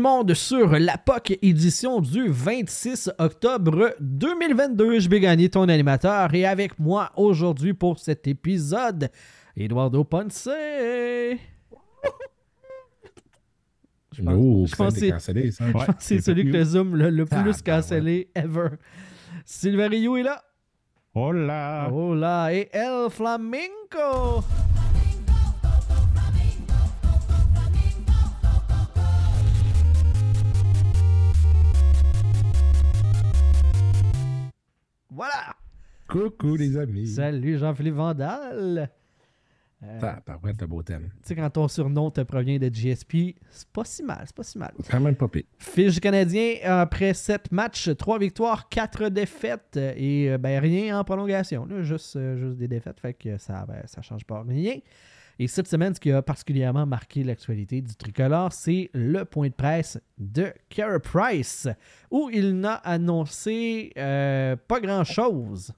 le monde sur la POC édition du 26 octobre 2022. Je vais gagner ton animateur et avec moi aujourd'hui pour cet épisode, Eduardo Ponce. Je pense, je pense c'est cancellé, ça. celui que le Zoom le, le plus Ah, ben cancellé ever. Sylvain Rio est là. Hola! Là, et El Flamenco. Voilà. Coucou, les amis. Salut Jean-Philippe Vandal. Euh, Ça, par contre, le beau thème. tu sais, quand ton surnom te provient de GSP, c'est pas si mal, c'est pas si mal. Quand même pas pire. Fiche du Canadien, après 7 matchs, 3 victoires, 4 défaites euh, et euh, ben, rien en prolongation. là, juste, euh, juste des défaites, fait que ça ben, ça change pas rien. Et cette semaine, ce qui a particulièrement marqué l'actualité du tricolore, c'est le point de presse de Carey Price, où il n'a annoncé euh, pas grand-chose.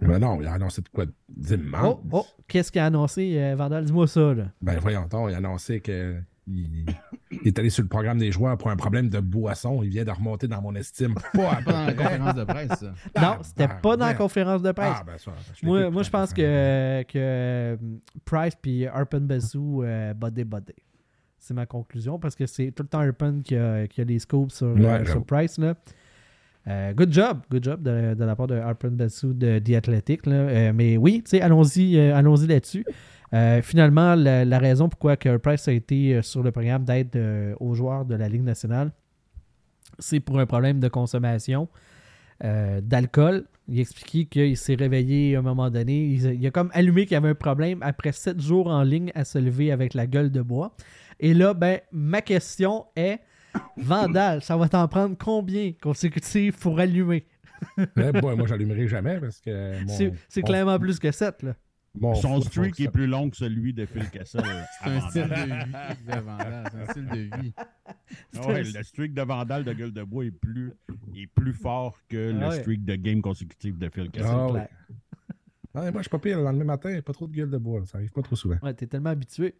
Mais non, il a annoncé de quoi d'immense. Oh, oh, qu'est-ce qu'il a annoncé, euh, Vandal? Dis-moi ça, là. Ben voyons donc, il a annoncé que il, il est allé sur le programme des joueurs pour un problème de boisson. Il vient de remonter dans mon estime. Pas dans la conférence de presse, ça. Non, c'était ah, pas dans la conférence de presse. Ah, ben ça. je Moi, moi je pense que, que euh, Price puis Harpen Bessou euh, bodé. C'est ma conclusion parce que c'est tout le temps Harpen qui a, qui a les scoops sur, Ouais, euh, sur. Price. Là. Euh, good job, good job de, de la part de Harpen Bessou de The Athletic. là. Euh, mais oui, tu sais, allons-y euh, allons-y là-dessus. Euh, finalement, la, la raison pourquoi que Price a été euh, sur le programme d'aide euh, aux joueurs de la Ligue nationale, c'est pour un problème de consommation euh, d'alcool. Il a expliqué qu'il s'est réveillé à un moment donné. Il, il a comme allumé qu'il y avait un problème après sept jours en ligne à se lever avec la gueule de bois. Et là, ben, ma question est Vandal, ça va t'en prendre combien consécutifs pour allumer? Eh boy, moi, j'allumerai jamais parce que. mon- C'est clairement plus que 7. Là. Son streak est plus long que celui de Phil Kessel. C'est un style de vie, de Vandal. C'est un style de vie. Ah ouais, le streak de Vandal de gueule de bois est plus, est plus fort que Ah le ouais. streak de game consécutif de Phil Kessel. Ah, ouais. Moi, je suis pas pire. Le lendemain matin, pas trop de gueule de bois. Ça arrive pas trop souvent. Ouais, t'es tellement habitué.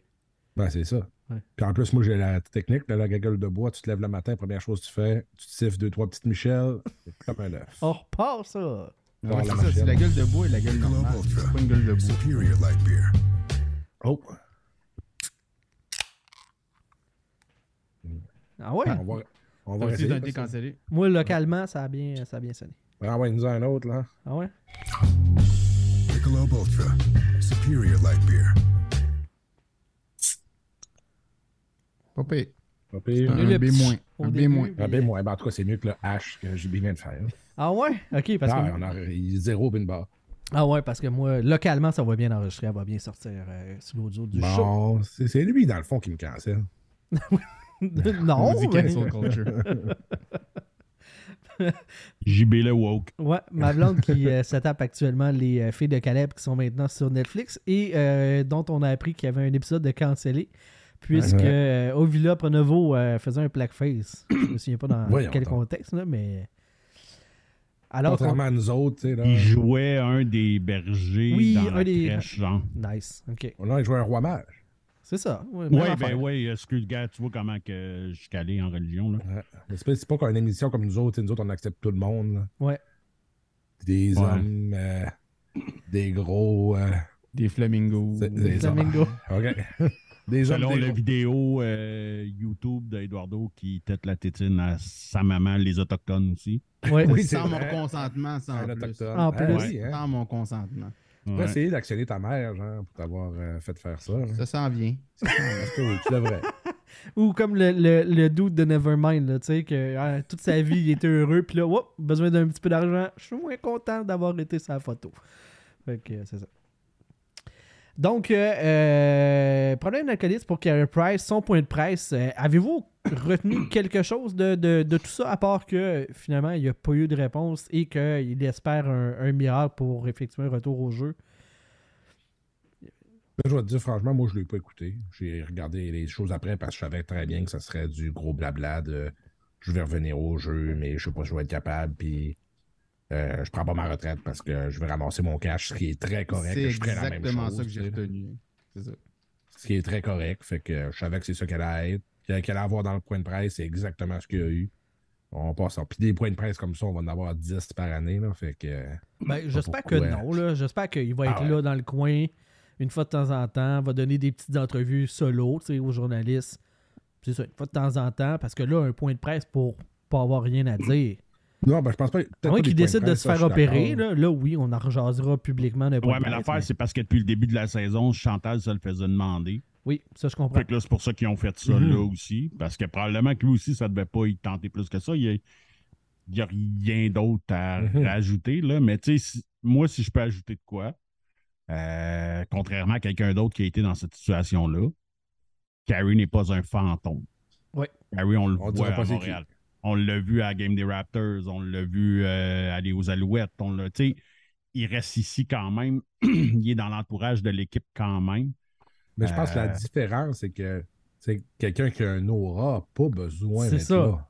Ben, c'est ça. Ouais. Puis en plus, moi, j'ai la technique, là, la gueule de bois. Tu te lèves le matin, première chose que tu fais, tu te siffles deux, trois petites Michel. C'est comme un œuf. On repart ça. Ouais, la ça, c'est la gueule de bois et la gueule normale. C'est pas une gueule de bois. Superior light beer. Oh! Ah ouais? On va, on va essayer. cancellés. Moi, localement, ça a bien, ça a bien sonné. Ah ouais, nous a un autre, là. Ah ouais? Michelob Ultra. Superior light beer. Pas pire. Pas pire. Un B Un B début. moins. Ah ben, ben, en tout cas, c'est mieux que le H que j'ai bien de faire. Ah ouais? Ok, parce Ah, que. on a zéro bin barre. Ah ouais, parce que moi, localement, ça va bien enregistrer, elle va bien sortir euh, sur l'audio du show. Bon, c'est c'est lui, dans le fond, qui me cancelle. non, On dit mais- cancel culture? JB le woke. Ouais, ma blonde qui euh, se tape actuellement les euh, filles de Caleb qui sont maintenant sur Netflix et euh, dont on a appris qu'il y avait un épisode de cancellé puisque Ouais. euh, Ovila Pronovo euh, faisait un blackface. Je me souviens pas dans Voyons quel donc. contexte, là, mais. Alors, Contrairement à nous autres, tu sais, là. Il jouait un des bergers Oui, dans un la des- crèche, genre. nice, ok. On a joué un roi mage. C'est ça. Ouais, Oui, affaire. ben oui, excuse, gars, tu vois comment que je suis calé en religion, là. Ouais. Mais C'est pas, c'est pas comme une émission comme nous autres. tu sais, Nous autres, on accepte tout le monde. là. Ouais. Des Ouais. hommes, euh, des gros. euh, Des flamingos. des Flamingo. hommes. OK. Des hommes, Selon des la vidéo euh, YouTube d'Eduardo qui tête la tétine à sa maman, les Autochtones aussi. Ouais. Oui, Sans mon consentement, sans plus. Ah, plus. hein. Sans mon consentement. On va Ouais. essayer d'actionner ta mère, genre, pour t'avoir euh, fait faire ça. hein. Ça s'en vient. Parce que oui, tu devrais? Ou comme le, le, le dude de Nevermind, là, tu sais, que ah, toute sa vie, il était heureux, puis là, whoop, besoin d'un petit peu d'argent. Je suis moins content d'avoir été sa photo. Fait que euh, c'est ça. Donc, euh, euh, problème d'alcoolisme pour Carey Price, son point de presse. euh, Avez-vous retenu quelque chose de, de- de tout ça, à part que finalement, il n'y a pas eu de réponse et qu'il espère un, un miracle pour effectuer un retour au jeu? Je vais te dire, franchement, moi, je ne l'ai pas écouté. J'ai regardé les choses après parce que je savais très bien que ça serait du gros blabla de je vais revenir au jeu, mais je sais pas si je vais être capable, puis euh, je prends pas ma retraite parce que je vais ramasser mon cash, ce qui est très correct. C'est exactement chose, ça que j'ai retenu. C'est ça. Ce qui est très correct, fait que je savais que c'est ça qu'elle allait être. qu'il allait avoir dans le point de presse, c'est exactement ce qu'il y a eu. On passe ça. Puis des points de presse comme ça, on va en avoir 10 par année. Là, fait que. Ben, j'espère que non. là. J'espère qu'il va être Ah ouais. là dans le coin une fois de temps en temps, va donner des petites entrevues solo tu sais, aux journalistes. C'est ça, une fois de temps en temps, parce que là, un point de presse pour pas avoir rien à dire. Non, ben, je pense pas. À pas moins qu'il décide de se faire opérer, là, là, oui, on en rejasera publiquement Ouais, mais l'affaire, mais- c'est parce que depuis le début de la saison, Chantal se le faisait demander. Oui, ça, je comprends. Fait que là, c'est pour ça qu'ils ont fait ça Mhm. là aussi. Parce que probablement que lui aussi, ça devait pas y tenter plus que ça. Il n'y a, rien d'autre à Mhm. rajouter. Là. Mais tu sais, si- moi, si je peux ajouter de quoi, euh, contrairement à quelqu'un d'autre qui a été dans cette situation-là, Carey n'est pas un fantôme. Ouais. Carey, on le On voit pas à Montréal. On l'a vu à la Game des Raptors, on l'a vu euh, aller aux Alouettes. On l'a, il reste ici quand même. il est dans l'entourage de l'équipe quand même. Mais je pense que la Euh, différence, c'est que c'est quelqu'un qui a un aura n'a pas besoin C'est d'être ça. là.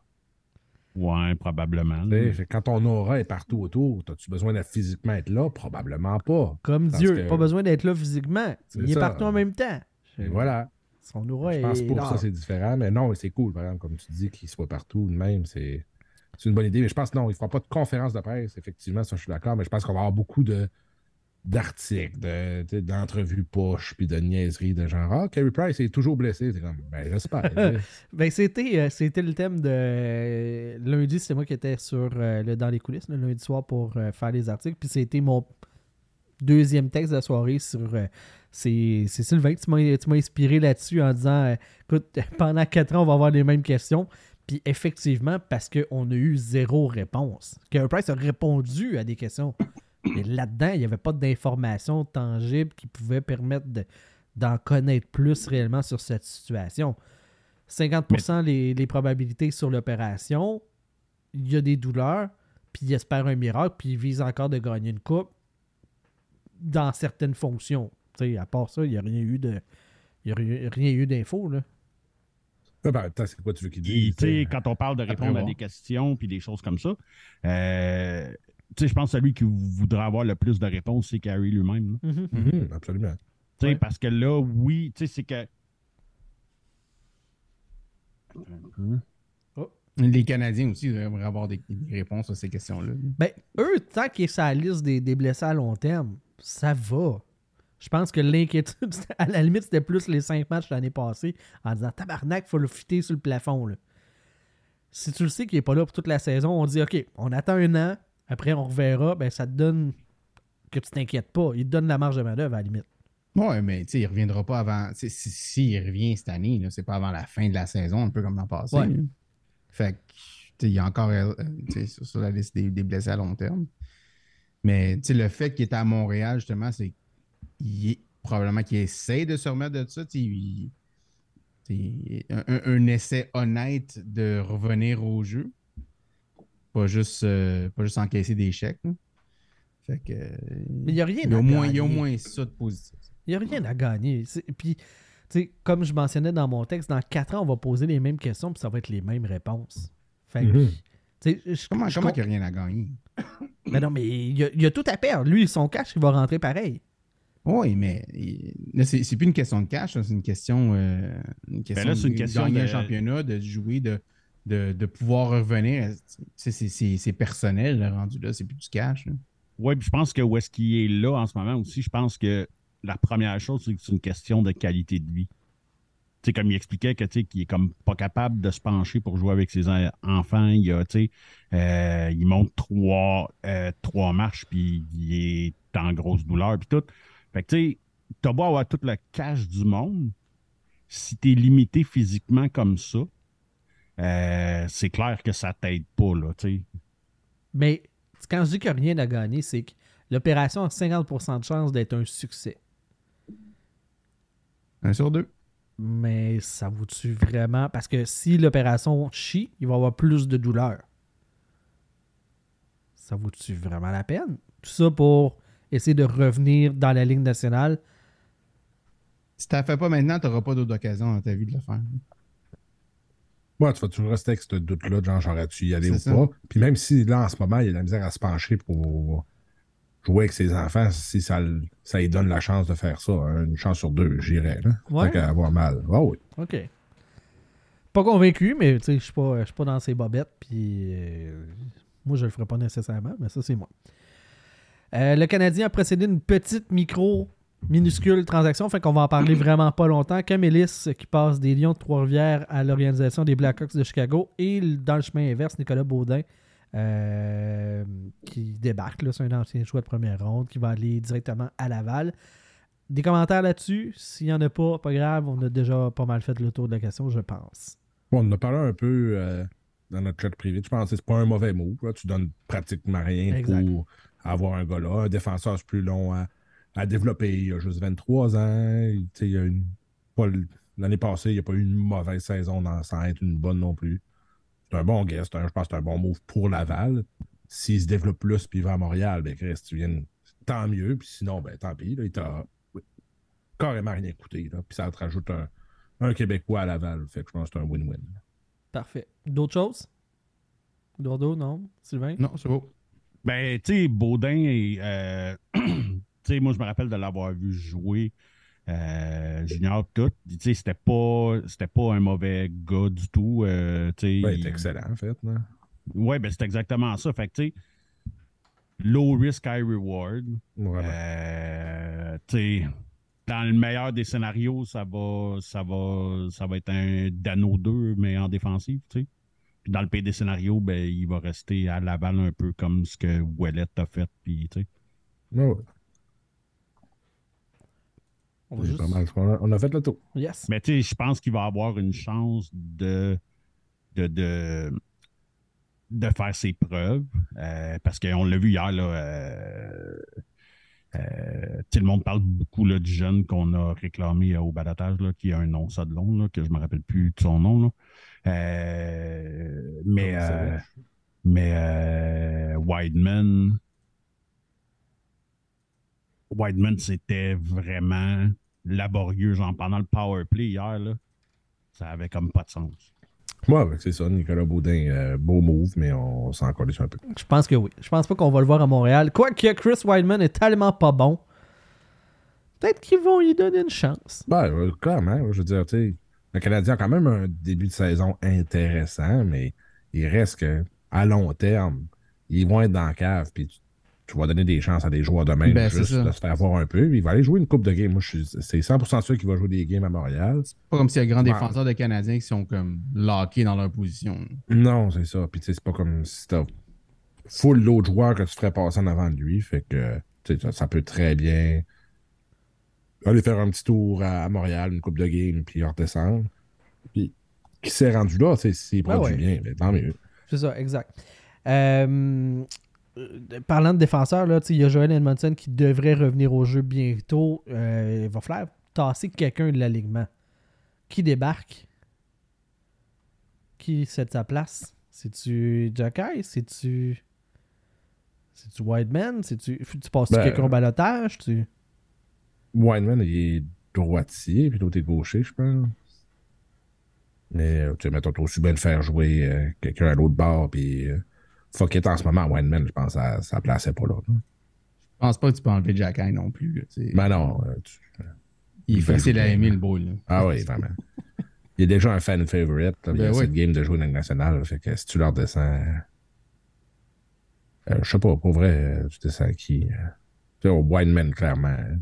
Ouais, probablement. Quand ton aura est partout autour, as-tu besoin de physiquement être là? Probablement pas. Comme Dieu, que- pas besoin d'être là physiquement. Il est partout en même temps. Et voilà. Son aura Je pense est pas que ça, c'est différent. Mais non, c'est cool, par exemple, comme tu dis, qu'il soit partout de même. C'est c'est une bonne idée. Mais je pense que non, il ne fera pas de conférence de presse, effectivement, ça, je suis d'accord. Mais je pense qu'on va avoir beaucoup de d'articles, de, d'entrevues poches, puis de niaiseries de genre Ah, Carey Price est toujours blessé. C'est comme Ben, j'espère. Ben, c'était, euh, c'était le thème de euh, lundi, c'est moi qui étais sur euh, le dans les coulisses le lundi soir pour faire les articles. Puis c'était mon deuxième texte de la soirée sur. C'est, Sylvain, tu m'as, tu m'as inspiré là-dessus en disant euh, écoute, pendant quatre ans, on va avoir les mêmes questions. Puis effectivement, parce qu'on a eu zéro réponse. Carey Price a répondu à des questions. Mais là-dedans, il n'y avait pas d'informations tangibles qui pouvaient permettre de- d'en connaître plus réellement sur cette situation. 50% les, les probabilités sur l'opération. Il y a des douleurs, puis il espère un miracle, puis il vise encore de gagner une coupe dans certaines fonctions. Sais, à part ça, il n'y a rien eu de. Il n'y a rien, rien eu d'infos, là. Ah, ben, attends, c'est quoi tu veux qu'il dise? quand on parle de Après répondre à des questions puis des choses comme ça, euh, je pense que celui qui voudra avoir le plus de réponses, c'est Carey lui-même. là. Mhm. Mhm, absolument. Ouais. Parce que là, oui, tu sais, c'est que. Les Canadiens aussi devraient avoir des, des réponses à ces questions-là. Ben, eux, tant qu'ils sont sur la liste des, des blessés à long terme, ça va. Je pense que l'inquiétude, à la limite, c'était plus les cinq matchs l'année passée en disant Tabarnak, faut le fitter sur le plafond. Là. Si tu le sais qu'il n'est pas là pour toute la saison, on dit OK, on attend un an, après on reverra, ben ça te donne que tu t'inquiètes pas. Il te donne la marge de manœuvre à la limite. Ouais, mais il reviendra pas avant. sais, Si, revient cette année, là, c'est pas avant la fin de la saison, un peu comme l'an passé. Ouais. Fait que, tu sais, il y a encore euh, sais, sur, sur la liste des, des blessés à long terme. Mais le fait qu'il est à Montréal, justement, c'est qu'il est- probablement qu'il essaie de se remettre de ça. tu sais, il- un, essai honnête de revenir au jeu. Pas juste, euh, pas juste encaisser des chèques. Fait que. Mais il n'y a rien il y a à au moins, il y a au gagner. moins ça de positif. Il n'y a rien à gagner. C'est- Puis, tu sais, comme je mentionnais dans mon texte, dans quatre ans, on va poser les mêmes questions, puis ça va être les mêmes réponses. Fait que, Mhm. sais, je- Comment, je comment com- qu'il n'y a rien à gagner? Mais non, mais il y, a, il y a tout à perdre. Lui, son cash, il va rentrer pareil. Oui, mais là, c'est plus une question de cash, c'est une question, euh, une question Ben là, une de question gagner de- un championnat, de jouer, de, de, de pouvoir revenir. C'est personnel, le rendu là, c'est plus du cash. Oui, puis je pense que où est-ce qu'il est là en ce moment aussi, je pense que la première chose, c'est que c'est une question de qualité de vie. Tu sais, comme il expliquait que, qu'il est comme pas capable de se pencher pour jouer avec ses en- enfants. Il a, euh, il monte trois, euh, trois marches, puis il est en grosse douleur, puis tout. Fait que, tu sais, t'as beau avoir tout le cash du monde, si t'es limité physiquement comme ça, euh, c'est clair que ça t'aide pas, là, tu sais. Mais quand je dis qu'il n'y a rien à gagner, c'est que l'opération a 50% de chance d'être un succès. Un sur deux. Mais ça vaut-tu vraiment? Parce que si l'opération chie, il va y avoir plus de douleur. Ça vaut-tu vraiment la peine? Tout ça pour essayer de revenir dans la Ligue nationale. Si tu ne fais pas maintenant, tu n'auras pas d'autre occasion dans ta vie de le faire. Moi, tu vas toujours rester avec ce doute-là, genre, j'aurais-tu y aller ou ça. pas? Puis même si là, en ce moment, il y a de la misère à se pencher pour jouer avec ses enfants, si ça, ça lui donne la chance de faire ça, hein, une chance sur deux, j'irais. Ouais. Tant avoir mal. Ah oui. OK. pas convaincu, mais tu sais, je suis pas, je suis pas dans ces bobettes. Puis euh, moi, je le ferai pas nécessairement, mais ça, c'est moi. Euh, le Canadien a précédé une petite micro minuscule transaction, fait qu'on va en parler vraiment pas longtemps. Camélis qui passe des Lions de Trois-Rivières à l'organisation des Blackhawks de Chicago et dans le chemin inverse, Nicolas Baudin euh, qui débarque. là, C'est un ancien choix de première ronde qui va aller directement à Laval. Des commentaires là-dessus? S'il n'y en a pas, pas grave, on a déjà pas mal fait le tour de la question, je pense. Bon, on en a parlé un peu euh, dans notre chat privé. Je pense que c'est pas un mauvais là. Tu donnes pratiquement rien Exact. pour avoir un gars là. Un défenseur, c'est plus long à, à développer. Il a juste 23 ans. Il- tu sais, il y a une- pas le- L'année passée, il n'y a pas eu une mauvaise saison dans- sans être une bonne non plus. C'est un bon guest. Je pense que c'est un bon move pour Laval. S'il se développe plus puis il va à Montréal, ben Chris, tu viens, tant mieux. Puis sinon, ben tant pis. Là, il t'a oui, carrément rien coûté. Là. Puis ça te rajoute un, un Québécois à Laval. Fait que je pense que c'est un win-win. Parfait. D'autres choses? Dordo, non? Sylvain? Non, c'est beau. Ben, tu sais, Baudin, euh, tu sais, moi, je me rappelle de l'avoir vu jouer euh, junior tout. Tu sais, c'était pas, c'était pas un mauvais gars du tout. euh, tu sais, Ben, il est excellent, en fait. Là. Ouais, ben, c'est exactement ça. Fait que, tu sais, low risk, high reward. Vraiment. Euh, tu sais, dans le meilleur des scénarios, ça va, ça va, ça va être un Dano 2, mais en défensive, tu sais. Puis dans le pire des scénarios, ben, il va rester à Laval un peu comme ce que Ouellet a fait, puis, tu sais. On va C'est juste- pas mal. On a, on a fait le tour. Yes. Mais tu sais, je pense qu'il va avoir une chance de, de, de, de faire ses preuves. euh, parce qu'on l'a vu hier, là. euh, euh, tu sais, le monde parle beaucoup là, du jeune qu'on a réclamé euh, au balatage, là, qui a un nom ça de long, là, que je me rappelle plus de son nom. Là. Euh, mais euh, mais euh, Wideman. Wideman, c'était vraiment laborieux. Genre, pendant le power play hier, là, ça avait comme pas de sens. Ouais, c'est ça. Nicolas Baudin, euh, beau move, mais on s'en collait un peu. Je pense que oui. Je pense pas qu'on va le voir à Montréal. Quoique Chris Weidman est tellement pas bon. Peut-être qu'ils vont lui donner une chance. Ben, ouais, clairement, je veux dire, tu sais, le Canadien a quand même un début de saison intéressant, mais il reste que, à long terme, ils vont être dans la cave, puis tu, tu vas donner des chances à des joueurs de même, Ben, c'est juste de se faire voir un peu. Il va aller jouer une coupe de game. Moi, je suis- c'est 100% sûr qu'il va jouer des games à Montréal. Pas comme s'il y a grands Ouais. défenseurs de Canadiens qui sont comme lockés dans leur position. Non, c'est ça. Puis, tu sais, c'est pas comme si t'as full l'autre joueur que tu ferais passer en avant de lui. Fait que, ça peut très bien aller faire un petit tour à, Montréal, une coupe de game, puis redescendre. Puis, qui s'est rendu là, sais, s'il produit ouais. bien, ben, tant mieux. C'est ça, exact. Euh, parlant de défenseurs, il y a Joel Edmondson qui devrait revenir au jeu bientôt. Euh, il va falloir tasser quelqu'un de l'alignement. Qui débarque? Qui cède sa place? C'est-tu Jacky C'est-tu. C'est-tu Wideman? C'est-tu. Tu passes Ben, quelqu'un au balotage? Tu... Wineman, il est droitier, puis l'autre est gaucher, je pense. Mais, euh, tu sais, mettons, aussi bien le faire jouer euh, quelqu'un à l'autre bord, puis euh, fuck it, en ce moment, Wineman, je pense ça, ça plaçait pas là. là. Je pense pas que tu peux enlever Jack Hine non plus. là. Ben non, euh, tu- il est facile à aimer le là. Ah oui, vraiment. Il est déjà un fan favorite. là, Ben oui. cette game de jouer dans le national. Fait que si tu leur descends. je sais pas, pour vrai, tu descends qui Tu sais, au Wineman, clairement. hein.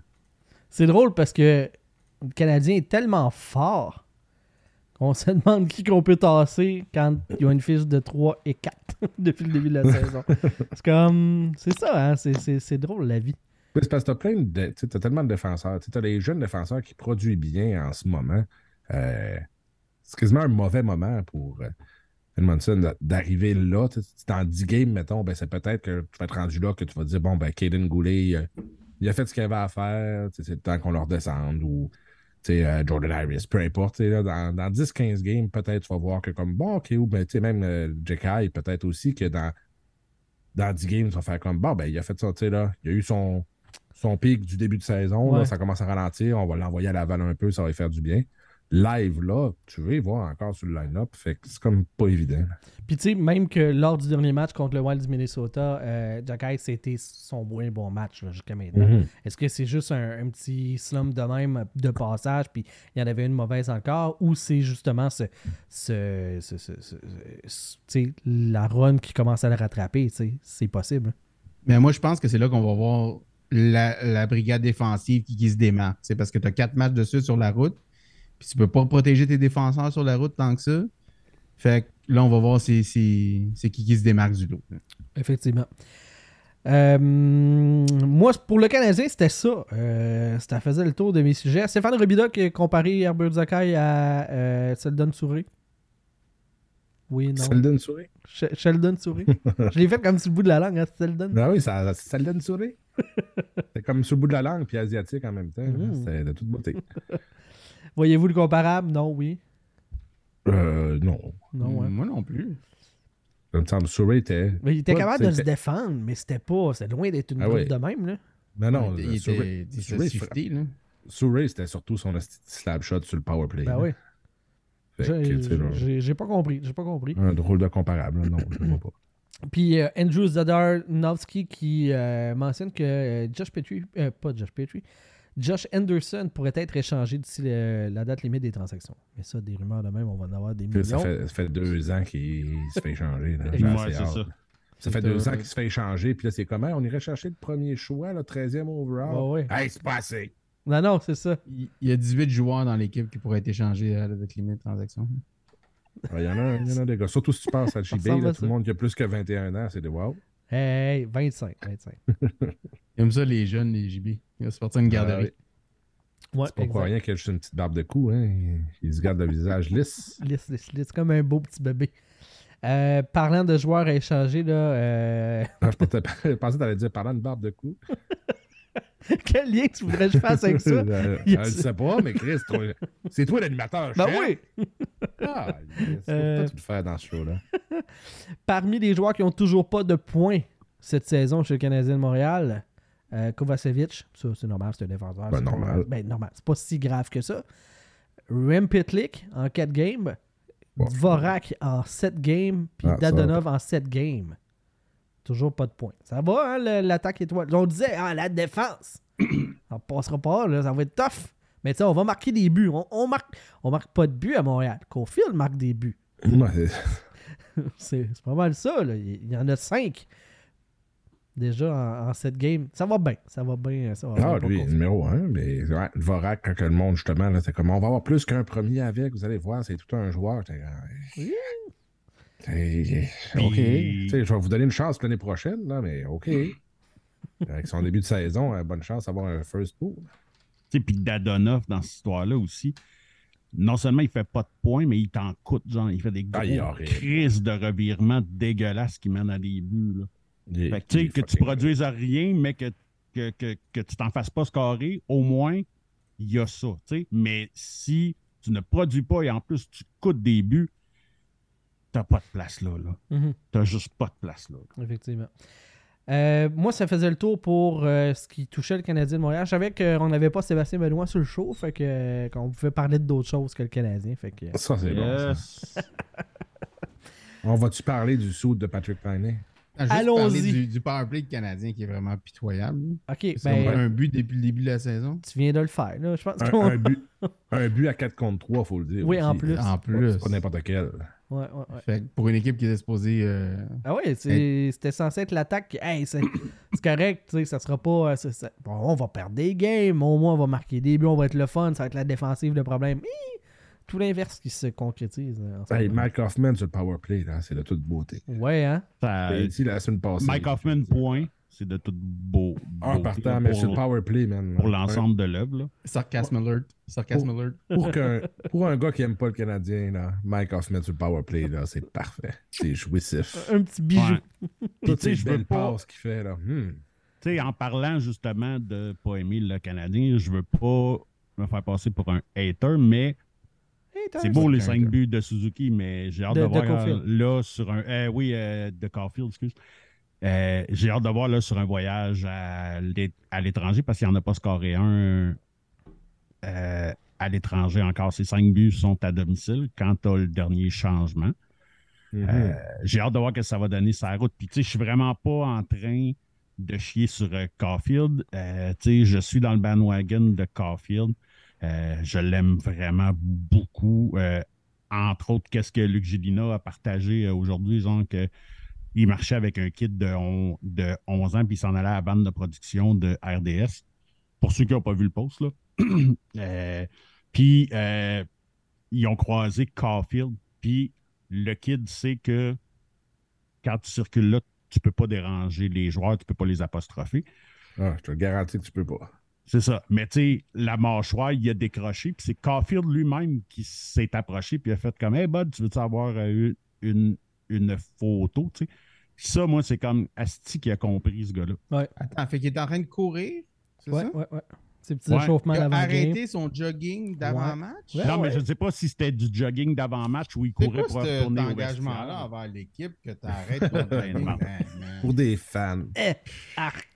C'est drôle parce que le Canadien est tellement fort qu'on se demande qui qu'on peut tasser quand il y a une fiche de 3 et 4 depuis le début de la saison. C'est comme. C'est ça, hein? C'est- C'est c'est drôle la vie. Oui, C'est parce que t'as plein de. T'as tellement de défenseurs. T'as des jeunes défenseurs qui produisent bien en ce moment. Euh, c'est quasiment un mauvais moment pour euh, Edmondson d'a- d'arriver là. Si dans 10 games, mettons, ben, c'est peut-être que tu vas être rendu là que tu vas dire bon, ben, Caden Goulet, a- il a fait ce qu'il avait à faire. C'est le temps qu'on leur descende. Ou euh, Jordan Harris, peu importe. Là, dans dans 10-15 games, peut-être tu vas voir que comme bon, ok, ou ben, même euh, Jekai, peut-être aussi que dans, dans 10 games, tu vas faire comme bon, ben, il a fait ça, là. Il a eu son son pic du début de saison. là, ça commence à ralentir. On va l'envoyer à Laval un peu, ça va lui faire du bien. Live là, tu veux voir encore sur le line-up. Fait que c'est comme pas évident. Puis tu sais, même que lors du dernier match contre le Wild du Minnesota, euh, Jack Ice, c'était son moins bon match là, jusqu'à maintenant. Mhm. Est-ce que c'est juste un, un petit slump de même de passage, puis il y en avait une mauvaise encore, ou c'est justement ce, ce, ce- ce- ce- ce- tu sais, la run qui commence à le rattraper, tu sais, c'est possible. Mais moi, je pense que c'est là qu'on va voir la, la brigade défensive qui, qui se démarque. C'est parce que tu as quatre matchs de suite sur la route, puis tu peux pas protéger tes défenseurs sur la route tant que ça. Fait que là, on va voir c'est c'est- c'est qui qui se démarque du lot. Effectivement. Euh, moi, pour le Canadien, c'était ça. Euh, ça faisait le tour de mes sujets. Stéphane Robida qui a comparé Herbert Zakai à euh, Sheldon Touré. Oui, non. Sheldon Souris? Sh- Sheldon Touré. Je l'ai fait comme sur le bout de la langue, hein, Sheldon. Ben oui, ça, Sheldon Souris. C'est comme sur le bout de la langue puis asiatique en même temps. Mhm. C'était de toute beauté. Voyez-vous le comparable? Non, oui. Euh, non. Non, ouais. Moi non plus. Ça me semble Souris était. Mais il était Ouais, capable de se c'était- défendre, mais c'était pas. C'est loin d'être une Ah de même, là. Non, non. il était, il était là. Souris, c'était surtout son slap shot sur le power play. Ben là. oui. J'ai- pas compris. J'ai pas compris. un drôle de comparable. là. Non, je ne vois pas. Puis euh, Andrew Zadarnovsky qui euh, mentionne que euh, Josh Petrie, euh, pas Josh Petrie, Josh Anderson pourrait être échangé d'ici le- la date limite des transactions. Mais ça, des rumeurs de même, on va en avoir des Puis Ça millions. fait, ça fait deux ans qu'il se fait échanger. là. Ouais, c'est ça. Ça fait deux ans qu'il se fait échanger. Puis là, c'est comment? On irait chercher le premier choix, le 13e overall? Ouais, ouais. Hey, c'est pas assez. Non, non, c'est ça. Il y a 18 joueurs dans l'équipe qui pourraient être échangés à la date limite de transaction. Il y, en a, il y en a des gars. Surtout si tu penses à JB, tout le monde qui a plus que 21 ans, c'est des wow. Hey, 25, 25. Comme ça, les jeunes, les JB. Il va se partir une garderie. Ouais, C'est pas pour rien qu'il a juste une petite barbe de cou. Hein. Il- se garde le visage lisse. Lisse, lisse, lisse, comme un beau petit bébé. Euh, parlant de joueurs à échanger, là, euh, je pensais je pensais que tu allais dire parlant de barbe de cou. quel lien tu voudrais que je fasse avec ça? Euh, Je ne sais pas, mais Chris, c'est toi l'animateur. Ben chef. oui! Ah, yes. Euh, tout faire dans ce show-là. Parmi les joueurs qui ont toujours pas de points cette saison chez le Canadien de Montréal, euh, Kovacevic, ça c'est normal, c'est un défenseur. Ben, pas- normal. ben, normal. C'est pas si grave que ça. Rem Pitlick en 4 games. Dvorak en 7 games. Puis Ah, Dadonov en 7 games. Toujours pas de points. Ça va, hein, l'attaque étoile. On disait, ah, la défense. on passera pas, là, ça va être tough. Mais tu sais, on va marquer des buts. On, on marque, on marque pas de buts à Montréal. Caulfield marque des buts. Ouais, c'est- pas mal ça. Là. Il y en a 5 déjà en, en 7 games. Ça va bien. Ça va bien. Ça va bien Ah, pour lui, numéro un, mais ouais, Dvorak, quand que le monde, justement, c'est comme on va avoir plus qu'un premier avec, vous allez voir, c'est tout un joueur. T'es OK. Je vais vous donner une chance l'année prochaine, là, mais OK. Avec son début de saison, euh, bonne chance d'avoir un first tour. Puis Dadonov, dans cette histoire-là aussi, non seulement il fait pas de points, mais il t'en coûte, genre, il fait des Ah, gros crises de revirement dégueulasses qui mènent à des buts. Là. Il Fait que, tu il que tu produises rien, mais que, que, que, que tu t'en fasses pas scorer, au moins, il y a ça. Mais si tu ne produis pas et en plus tu coûtes des buts, t'as pas de place là. là. Mhm. T'as juste pas de place là. Effectivement. Euh, moi, ça faisait le tour pour euh, ce qui touchait le Canadien de Montréal. Je savais qu'on n'avait pas Sébastien Benoît sur le show, fait que euh, qu'on pouvait parler d'autres choses que le Canadien. Fait que, Ça, c'est bon. ça. On va-tu parler du saut de Patrick Laine? Ah, Allons-y. du, du powerplay canadien qui est vraiment pitoyable. ok, C'est ben, un but depuis le début de la saison. tu viens de le faire. Là. Je pense Un, but, un but à 4 contre 3, il faut le dire. Oui, aussi. en plus. En plus. C'est pas n'importe quel. Ouais, ouais, ouais. Fait que pour une équipe qui est exposée. euh, Ah oui, c'est- c'était censé être l'attaque. Hey, c'est correct, tu sais, ça sera pas. euh, bon, on va perdre des games, au moins on va marquer des buts, on va être le fun, ça va être la défensive le problème. Hi! Tout l'inverse qui se concrétise. ce Hey. Mike Hoffman sur le power play, là, c'est de toute beauté. Ouais, hein? Ça- J'ai dit la semaine passée. Mike Hoffman, point. C'est de tout beau. Un beauté partant, mais sur le power play, man. pour l'ensemble de l'œuvre. là. Sarcasme alert. Sarcasme alert. Pour, qu'un- pour un gars qui aime pas le Canadien, là, Mike Hoffman sur le power play, là, c'est parfait. C'est jouissif. Un petit bijou. Toutes tu sais, ces je veux belles pas. passes qu'il fait, là. hmm. Tu sais, en parlant justement de pas aimer le Canadien, je veux pas me faire passer pour un hater, mais c'est beau les certain, cinq là. buts de Suzuki, mais j'ai hâte De- voir euh, Caulfield. là sur un. euh, oui, euh, de Caulfield, excuse. Euh, j'ai hâte de voir là sur un voyage à l'é- à l'étranger parce qu'il n'y en a pas scoré un euh, à l'étranger encore. Ces cinq buts sont à domicile quand tu as le dernier changement. Mhm. Euh, J'ai hâte de voir ce que ça va donner sa route. Puis, tu sais, je suis vraiment pas en train de chier sur Caulfield. Tu sais, je suis dans le bandwagon de Caulfield. Je l'aime vraiment beaucoup. Entre autres, qu'est-ce que Luc Gélina a partagé aujourd'hui, genre que il marchait avec un kid de, on- de 11 ans, puis il s'en allait à la bande de production de RDS. Pour ceux qui n'ont pas vu le post, là. Euh, puis, euh, ils ont croisé Caulfield, puis le kid sait que quand tu circules là, tu peux pas déranger les joueurs, tu peux pas les apostropher. Ah, je te garantis que tu peux pas. C'est ça. Mais tu sais, la mâchoire, il a décroché, puis c'est Caulfield lui-même qui s'est approché, puis a fait comme Hey Bud, tu veux-tu avoir euh, une, une photo, tu sais? Ça, moi, c'est comme Asti qui a compris ce gars-là. Attends, fait qu'il est en train de courir, c'est Ouais, ça? ouais, ouais. Ces petits Ouais. échauffements Il a d'avant-game. arrêté son jogging d'avant-match? Ouais, non, mais ouais. je ne sais pas si c'était du jogging d'avant-match ou il courait quoi pour retourner au engagement-là envers l'équipe que tu arrêtes ton jogging? Man. Man, Pour des fans. Eh, arc.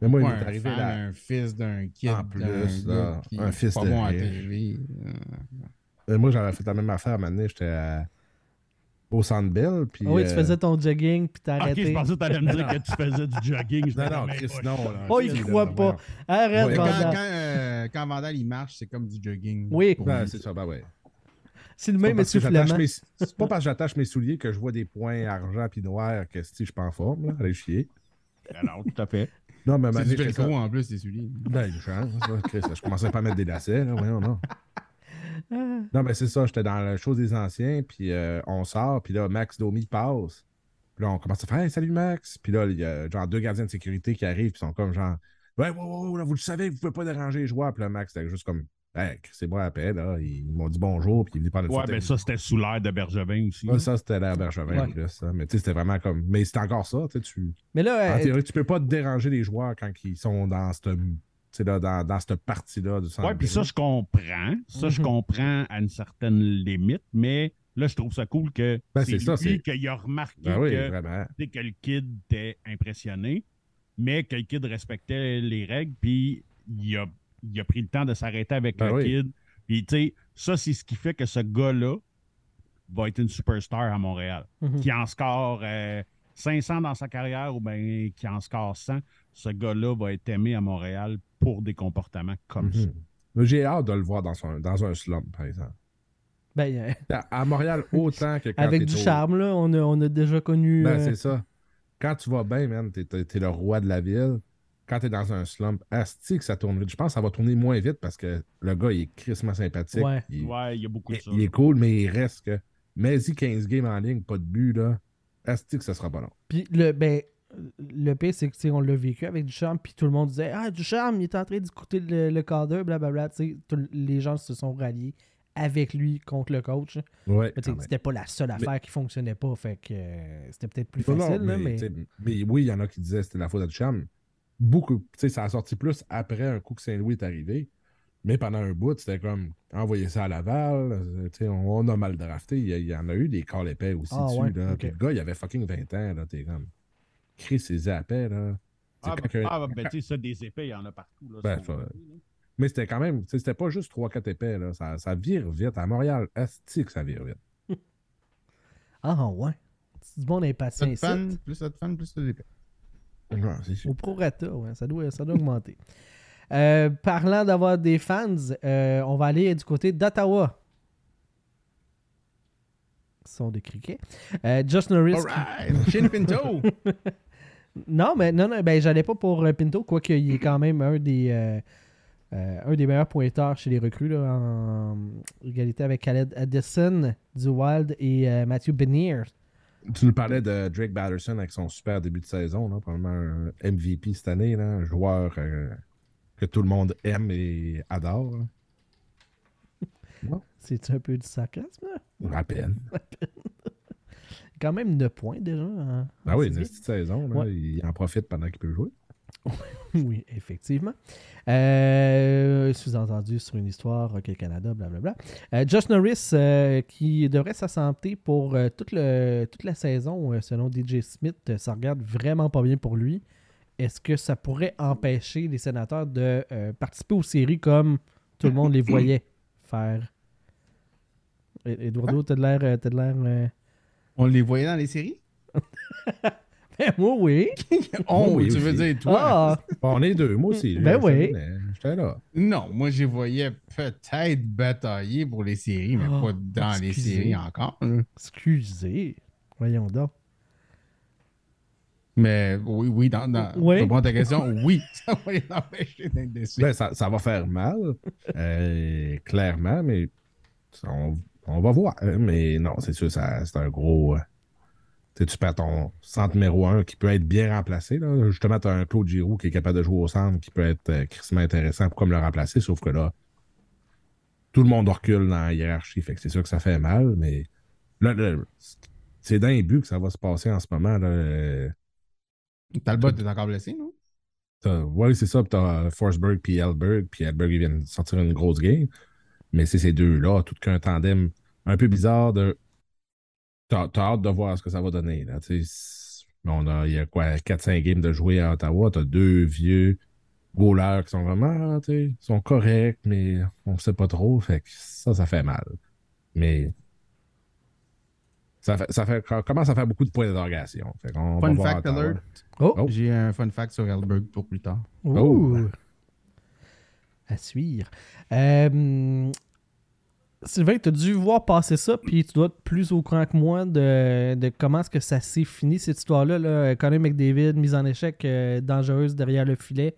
Mais moi, il un arrivé fan, là. un fils d'un kid. En plus, d'un là, un est fils pas de bon à. TV. Euh, Moi, j'avais fait la même affaire à un moment donné, J'étais à- au Centre Bell. Puis, Ah oui, tu euh, faisais ton jogging, puis t'as Ok, arrêté. je pensais que tu allais me dire que tu faisais du jogging. Je Non, non, Chris, non. là, Oh, il croit pas. Arrête, Ouais, Quand, Vandal. quand, euh, quand Vandal il marche, c'est comme du jogging. Oui. Ben, c'est ça, ben ouais. C'est le même essoufflement. mes- C'est pas parce que j'attache mes souliers que je vois des points argent puis noirs que si je suis pas en forme. Là. Allez chier. Ah Non, tout à fait. Non, mais C'est du velcro en plus, c'est souliers. Ben, il change. je commençais pas à mettre des lacets. Là. Voyons, non. Non, mais c'est ça. J'étais dans la chose des anciens, puis euh, on sort, puis là, Max Domi passe. Puis là, on commence à faire Hey, salut Max. Puis là, il y a genre deux gardiens de sécurité qui arrivent, puis sont comme genre Ouais, ouais, ouais, là, vous le savez, vous pouvez pas déranger les joueurs. Puis là, Max, c'était juste comme Hey, c'est moi à paix, là. Ils m'ont dit bonjour, puis ils me disent pas de Ouais, ben ça, c'était sous l'air de Bergevin aussi. Ouais, ça, c'était la Bergevin en Ouais. plus. ça. Mais tu sais, c'était vraiment comme. Mais c'était encore ça. tu sais, Tu... Mais là, En euh, théorie, tu peux pas te déranger les joueurs quand ils sont dans cette, là, dans, dans cette partie-là du centre. Oui, puis ça, je comprends. Ça, je Mhm. comprends à une certaine limite, mais là, je trouve ça cool que Ben, c'est c'est ça, lui c'est- qu'il a remarqué Ben oui, que, le kid était impressionné, mais que le kid respectait les règles, puis il a, il a pris le temps de s'arrêter avec Ben le oui. kid. Puis, tu sais, ça, c'est ce qui fait que ce gars-là va être une superstar à Montréal. mhm. Qui en score euh, 500 dans sa carrière ou bien qui en score 100, ce gars-là va être aimé à Montréal pour des comportements comme ça. Mhm. Mais J'ai hâte de le voir dans, son, dans un slum, par exemple. ben, euh, À Montréal, autant que quand avec du au- charme, là, on a, on a déjà connu. Ben, euh, c'est ça. Quand tu vas bien, man, t'es, t'es- t'es le roi de la ville. Quand t'es dans un slump, asti que ça tourne vite. Je pense que ça va tourner moins vite parce que le gars, il est crissement sympathique. Ouais. Il, Ouais, il y a beaucoup de il- ça. il est cool, mais il reste que. Mais y 15 games en ligne, pas de but, là. Asti que ça sera pas long. Puis le, ben, le pire, c'est que on l'a vécu avec Ducharme, puis tout le monde disait Ah, Ducharme, il est en train d'écouter le, le cadre, blablabla. Tu sais, tout- les gens se sont ralliés avec lui contre le coach. Ouais. Mais c'était pas la seule affaire qui fonctionnait pas, fait que euh, c'était peut-être plus Non, non, facile, là, mais. mais oui, il y en a qui disaient que c'était la faute de Duchamp. Beaucoup. Tu sais, ça a sorti plus après un coup que Saint-Louis est arrivé. Mais pendant un bout, c'était comme envoyer ça à Laval. euh, tu sais, on, on a mal drafté. Il y, a- il y en a eu des corps épais aussi Ah, dessus. ouais, là. le gars, il avait fucking 20 ans. là, T'es comme. Chris ses épais, là. Ah, ben, ah, ben, tu sais, ça, des épées, il y en a partout. Là, Ben, ça- Mais c'était quand même. C'était pas juste 3-4 épais. Là. Ça, ça vire vite. À Montréal, asti que ça vire vite. Ah, ouais. C'est du bon Plus impatient de ici. fans, plus de fans, plus de d'épais. Ouais. Au prorata, ouais, ça doit, ça doit augmenter. Euh, parlant d'avoir des fans, euh, on va aller du côté d'Ottawa. Son de cricket. Euh, Just Norris. Alright! Shin Pinto! Non, mais non, non, ben, j'allais pas pour euh, Pinto, quoique il est quand même un des, un des meilleurs pointeurs chez les recrues, là, en égalité avec Khaled Addison du Wild et Matthew Benier. Tu nous parlais de Drake Batterson avec son super début de saison, là, probablement un MVP cette année, là, un joueur que tout le monde aime et adore. C'est un peu du sarcasme, là? À peine. Quand même 9 points déjà. hein. Ben oui, C'est une petite saison, là, Ouais. il en profite pendant qu'il peut jouer. Oui, effectivement. Euh, Sous-entendu sur une histoire, OK, Canada, blablabla. Euh, Josh Norris, euh, qui devrait s'assenter pour euh, toute, le, toute la saison, selon DJ Smith, ça regarde vraiment pas bien pour lui. Est-ce que ça pourrait empêcher les sénateurs de euh, participer aux séries comme tout le monde les voyait faire? Eduardo, t'as de l'air. euh, T'as de l'air. euh, On les voyait dans les séries? Ben, moi, oui. Oh, oui, tu veux dire toi? Ah, Bon, on est deux, moi aussi. Ben oui. je- J'étais là. Non, moi, je les voyais peut-être batailler pour les séries, mais Oh, pas dans les séries encore. excusez. Voyons donc. Mais oui, oui, dans, dans Oui. pour ta question, oui, ça va les empêcher d'être déçus. Ben, ça, ça va faire mal, euh, clairement, mais on, on va voir. hein, Mais non, c'est sûr, ça- c'est un gros. euh, tu sais, tu perds ton centre numéro 1 qui peut être bien remplacé. Là. Justement, tu as un Claude Giroux qui est capable de jouer au centre, qui peut être euh, crissement intéressant pour comme le remplacer, sauf que là, tout le monde recule dans la hiérarchie. Fait que c'est sûr que ça fait mal, mais là, là, c'est dans les buts que ça va se passer en ce moment. Là. Euh, Talbot est encore blessé, non? T'as- Ouais, c'est ça. Puis t'as Forsberg puis Elberg. Puis Elberg, ils viennent sortir une grosse game. Mais c'est ces deux-là, tout qu'un tandem un peu bizarre de. T'as t'as hâte de voir ce que ça va donner. Là. On a, il y a quoi, 4-5 games de jouer à Ottawa. T'as deux vieux goalers qui sont vraiment, sont corrects, mais on sait pas trop. Fait que ça, ça fait mal. Mais. Ça, fait, ça fait, commence à faire beaucoup de points d'interrogation. Va Fun fact alert. Oh. Oh. J'ai un fun fact sur Elberg pour plus tard. Ouh. Oh. À suivre. Euh, Sylvain, tu as dû voir passer ça, puis tu dois être plus au courant que moi de, de comment est-ce que ça s'est fini, cette histoire-là. Là. Connor McDavid, mise en échec euh, dangereuse derrière le filet.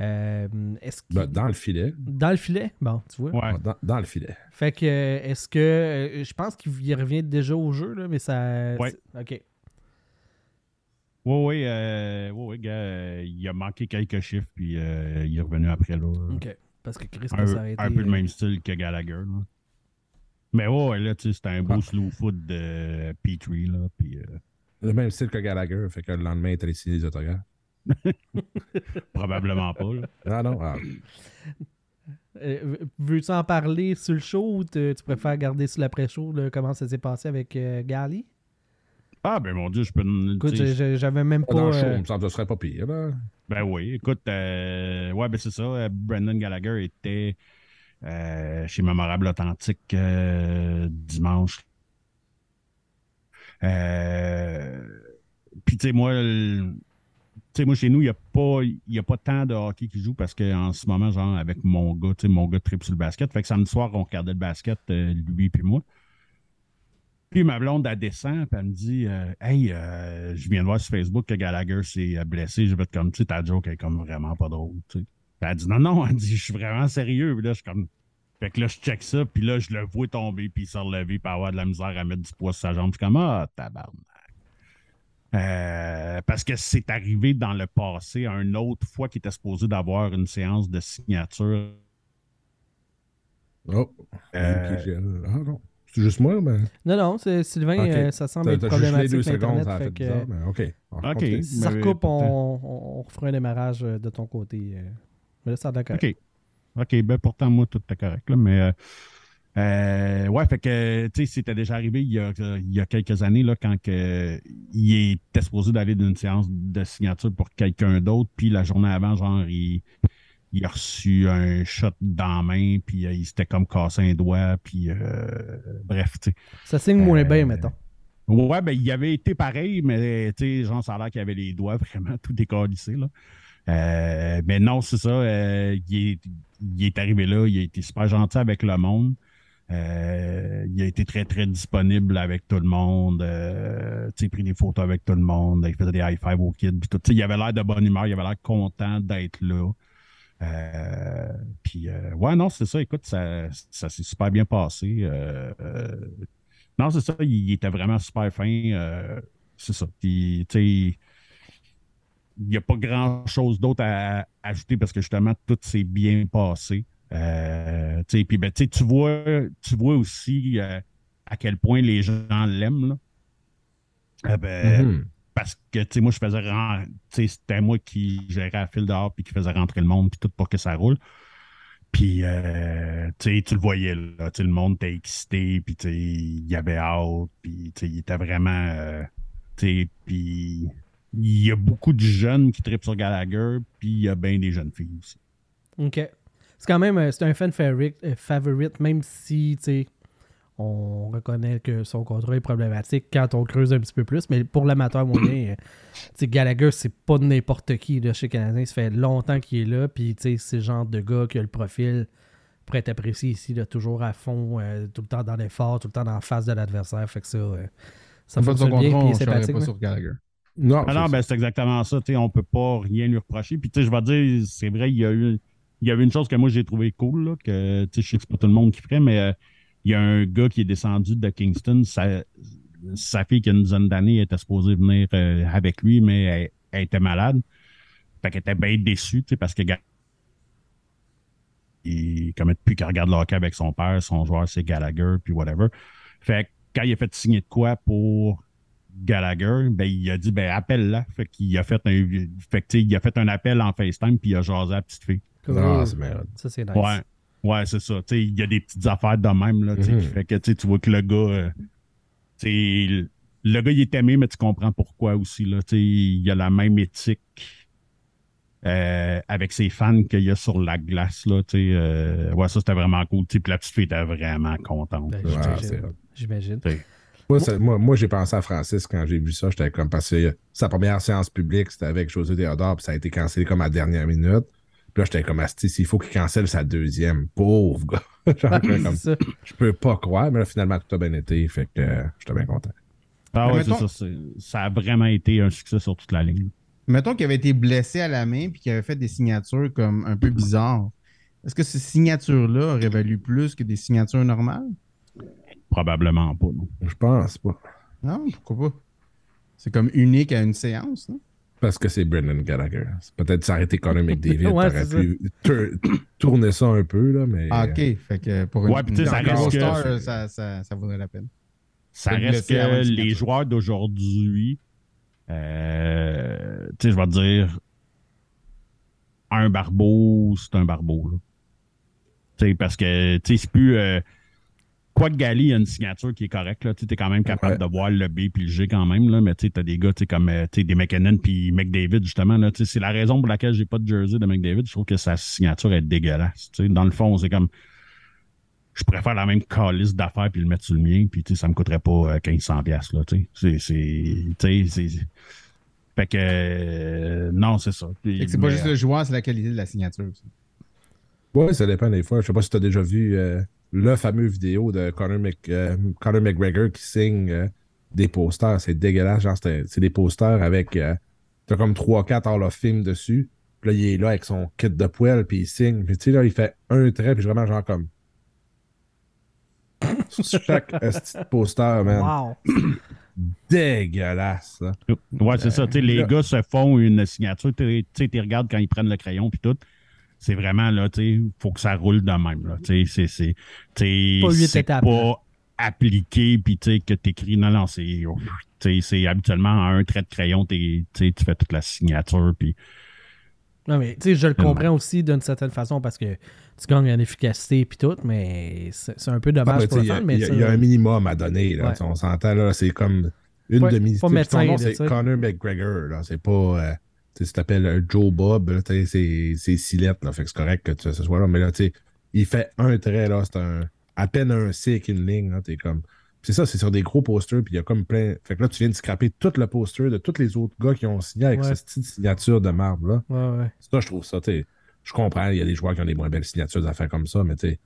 Euh, est-ce Ben, dans le filet. Dans le filet? Bon, tu vois. Ouais. Dans, dans le filet. Fait que, euh, est-ce que. euh, je pense qu'il revient déjà au jeu, là, mais ça. Ouais. Ok. Oui, oui, euh, ouais, ouais, gars, euh, il a manqué quelques chiffres, puis euh, il est revenu après là. Ok. Parce que Chris, Un, ça a été. un peu le même style que Gallagher. Là. Mais ouais, là, tu sais, c'était un beau Ah. slow foot de Petrie, là, puis euh, Le même style que Gallagher, fait que le lendemain, il allé signer les autographes. probablement pas. Là. Ah non, ah. euh, Veux-tu en parler sur le show ou te- tu préfères garder sur l'après-show comment ça s'est passé avec euh, Gali? Ah, ben mon Dieu, je peux. Écoute, j'avais même pas. dans le show, euh, il me semble que ce serait pas pire. Là. Ben oui, écoute, euh, ouais, ben c'est ça. euh, Brendan Gallagher était euh, chez Mémorable Authentique euh, dimanche. Euh, Puis, tu sais, moi, sais, moi, chez nous, il n'y a, pas- a pas tant de hockey qui joue parce qu'en ce moment, genre, avec mon gars, tu sais, mon gars tripe sur le basket. Fait que samedi soir, on regardait le basket, euh, lui puis moi. Puis ma blonde, elle descend, puis elle me dit euh, Hey, euh, je viens de voir sur Facebook que Gallagher s'est blessé. Je vais être comme, tu sais, ta joke est comme vraiment pas drôle. tu sais. Elle dit Non, non, elle dit Je suis vraiment sérieux. Là, je suis comme. Fait que là, je check ça, puis là, je le vois tomber, puis il s'est relevé, puis avoir de la misère à mettre du poids sur sa jambe. Je suis comme Ah, tabarnak. Euh, parce que c'est arrivé dans le passé, une autre fois qu'il était supposé d'avoir une séance de signature. Oh, Euh, ah non. C'est juste moi, mais. Non, non, c'est- Sylvain, euh, ça semble être t'as juste les problématique deux secondes, ça a fait fait que, bizarre, mais OK. Continue. si ça recoupe, on, on refera un démarrage de ton côté. Mais là, ça d'accord. OK. OK, ben pourtant, moi, tout est correct. Là, mais euh, ouais, fait que, tu sais, c'était déjà arrivé il y a, il y a quelques années, là, quand que, il était supposé d'aller d'une séance de signature pour quelqu'un d'autre, puis la journée avant, genre, il, il a reçu un shot dans la main, puis euh, il s'était comme cassé un doigt, puis euh, bref, tu sais. Ça signe moins Euh, bien, mettons. Ouais, ben, il avait été pareil, mais tu sais, genre, ça a l'air qu'il avait les doigts vraiment tout décalissés, là. Euh, mais non, c'est ça. euh, il, est, il est arrivé là, il a été super gentil avec le monde. Euh, il a été très, très disponible avec tout le monde. Euh, tu sais, pris des photos avec tout le monde. Il faisait des high five aux kids. Il avait l'air de bonne humeur, il avait l'air content d'être là. Euh, puis, euh, ouais, non, c'est ça. Écoute, ça, s'est super bien passé. Non, c'est ça. Il, il était vraiment super fin. c'est ça. Puis, tu il n'y a pas grand-chose d'autre à, à ajouter parce que justement, tout s'est bien passé. Euh, puis, ben, tu vois, tu vois aussi euh, à quel point les gens l'aiment. là. Euh, ben, Mhm. parce que, moi, je faisais ren- tu sais, c'était moi qui gérais la file dehors puis qui faisait rentrer le monde puis tout pour que ça roule. Puis, euh, tu sais, tu le voyais, là, le monde était excité, puis, tu sais, il y avait hâte, puis, tu sais, il était vraiment, euh, tu sais, puis il y a beaucoup de jeunes qui tripent sur Gallagher, puis il y a bien des jeunes filles aussi. OK. C'est quand même euh, c'est un fan favorite, euh, favorite, même si, tu sais, on reconnaît que son contrat est problématique quand on creuse un petit peu plus. Mais pour l'amateur moyen, euh, tu sais, Gallagher, c'est pas n'importe qui là, chez Canadien. Ça fait longtemps qu'il est là. Puis, tu sais, c'est le genre de gars qui a le profil pour être apprécié ici, là, toujours à fond, euh, tout le temps dans l'effort, tout le temps dans la face de l'adversaire. Fait que ça, euh, ça En fait, son fonctionne bien. contrat, on pas là. sur Gallagher. Non, Ah non, c'est ben c'est exactement ça. tu sais, on peut pas rien lui reprocher. Puis tu sais, je vais dire, c'est vrai, il y a eu, il y avait une chose que moi j'ai trouvé cool, là, que tu sais, je sais que pas tout le monde qui ferait, mais euh, il y a un gars qui est descendu de Kingston. Sa, sa fille qui a une dizaine d'années était supposée venir euh, avec lui, mais elle, elle était malade. Fait qu'elle était bien déçue, tu sais, parce que il, comme depuis qu'elle regarde le hockey avec son père, son joueur c'est Gallagher, puis whatever. Fait quand il a fait signer de quoi pour Gallagher, ben, il a dit, ben, appelle-la. Fait qu'il a fait un, fait il a fait un appel en FaceTime, puis il a jasé à la petite fille. Cool. Ah, c'est merde. ça, c'est nice. Ouais. Ouais, c'est ça. Tu sais, il y a des petites affaires de même, là, qui fait que, tu vois que le gars, euh, tu sais, le- gars, il est aimé, mais tu comprends pourquoi aussi, là. Tu sais, il a la même éthique euh, avec ses fans qu'il y a sur la glace, là, tu sais. euh, ouais, ça, c'était vraiment cool. Tu sais, puis la petite fille était vraiment contente. Ben, j'imagine. Moi, ça- moi, moi, j'ai pensé à Francis quand j'ai vu ça. J'étais comme parce que sa première séance publique, c'était avec José Théodore, puis ça a été cancellé comme à la dernière minute. Puis là, j'étais comme Asti, s'il faut qu'il cancelle sa deuxième. Pauvre gars. Genre, comme, ça. je peux pas croire, mais là, finalement, tout a bien été. Fait que euh, j'étais bien content. Ah ouais, mettons- ça. Ça a vraiment été un succès sur toute la ligne. Mettons qu'il avait été blessé à la main puis qu'il avait fait des signatures comme un peu bizarres. Est-ce que ces signatures-là auraient valu plus que des signatures normales? Probablement pas, non. Je pense pas. Non, pourquoi pas? C'est comme unique à une séance, non? Parce que c'est Brendan Gallagher. Peut-être s'arrêter Connor McDavid. Ouais, t'aurais pu tour- tourner ça un peu, là, mais. Ah, OK. Fait que pour une, Ouais, puis tu sais, ça reste que- star, ça, ça, ça vaudrait la peine. Ça reste que les joueurs d'aujourd'hui, euh, tu sais, je vais te dire, un barbeau, c'est un barbeau. Là. Tu sais, parce que, tu sais, c'est plus. euh, quoi que Gali a une signature qui est correcte, là, tu es quand même capable Ouais. de voir le B puis le G quand même, là, mais tu t'as des gars, comme euh, des McKinnon puis McDavid, justement, c'est la raison pour laquelle j'ai pas de jersey de McDavid. Je trouve que sa signature est dégueulasse. Tu sais, dans le fond, c'est comme. Je préfère la même calice d'affaires puis le mettre sur le mien, puis ça me coûterait pas euh, 1500 pièces là, tu sais. C'est fait que euh, non, c'est ça. C'est pas juste le joueur, c'est la qualité de la signature aussi. Ouais, ça dépend des fois. Je sais pas si tu as déjà vu euh, le fameux vidéo de Conor, Mc- euh, Conor McGregor qui signe euh, des posters. C'est dégueulasse. Genre, c'est c'est des posters avec. euh, T'as comme 3-4 Hall of Fame dessus. Puis là, il est là avec son kit de poêle, puis il signe. Puis tu sais, là, il fait un trait, puis vraiment, genre comme. Sur chaque poster, man. Wow. Dégueulasse, là. Ouais, c'est ça. Tu sais, les là- gars se font une signature. Tu sais, tu regardes quand ils prennent le crayon puis tout. C'est vraiment là, tu sais, faut que ça roule de même. Là, tu sais, c'est, c'est, tu sais, Pas pas appliqué puis tu sais que t'écris. Non, non, c'est, tu sais, c'est habituellement en un trait de crayon, t'es- tu fais toute la signature puis. Non, mais tu sais, je le comprends aussi d'une certaine façon parce que tu gagnes en efficacité puis tout, mais c'est un peu Ah, dommage mais pour le fan. il Mais y, a- ça- il y a un minimum à donner. Là, Ouais. Tu sais, On s'entend, là, c'est comme une Ouais, demi. c'est. Conor McGregor. Là, c'est pas. euh, tu t'appelles Joe Bob, c'est Silette. Là, fait que c'est correct que tu- ce soit là. Mais là, tu sais, il fait un trait, là, c'est un. À peine un C avec une ligne, là, t'es comme. Puis C'est ça, c'est sur des gros posters, puis il y a comme plein. Fait que là, tu viens de scraper tout le poster de tous les autres gars qui ont signé avec Ouais. cette petite signature de marbre, là. Ouais, ouais. Ça, je trouve ça, tu sais. Je comprends, il y a des joueurs qui ont des moins belles signatures d'affaires comme ça, mais tu sais.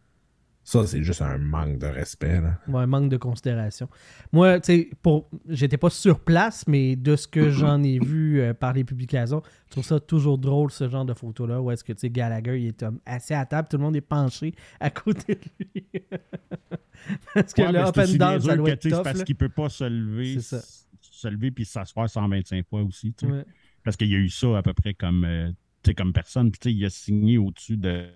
Ça, c'est juste un manque de respect, là. Ouais, manque de considération. Moi, tu sais, pour... j'étais pas sur place, mais de ce que j'en ai vu euh, par les publications, je trouve ça toujours drôle, ce genre de photo-là, où est-ce que, tu sais, Gallagher, il est comme, assis à table, tout le monde est penché à côté de lui. parce que Ouais, and aussi down, ça doit que, être tough, parce là. qu'il peut pas se lever, C'est ça. se lever puis s'asseoir 125 fois aussi. tu sais. Ouais. Parce qu'il y a eu ça à peu près comme, euh, tu sais, comme personne. Puis tu sais, il a signé au-dessus de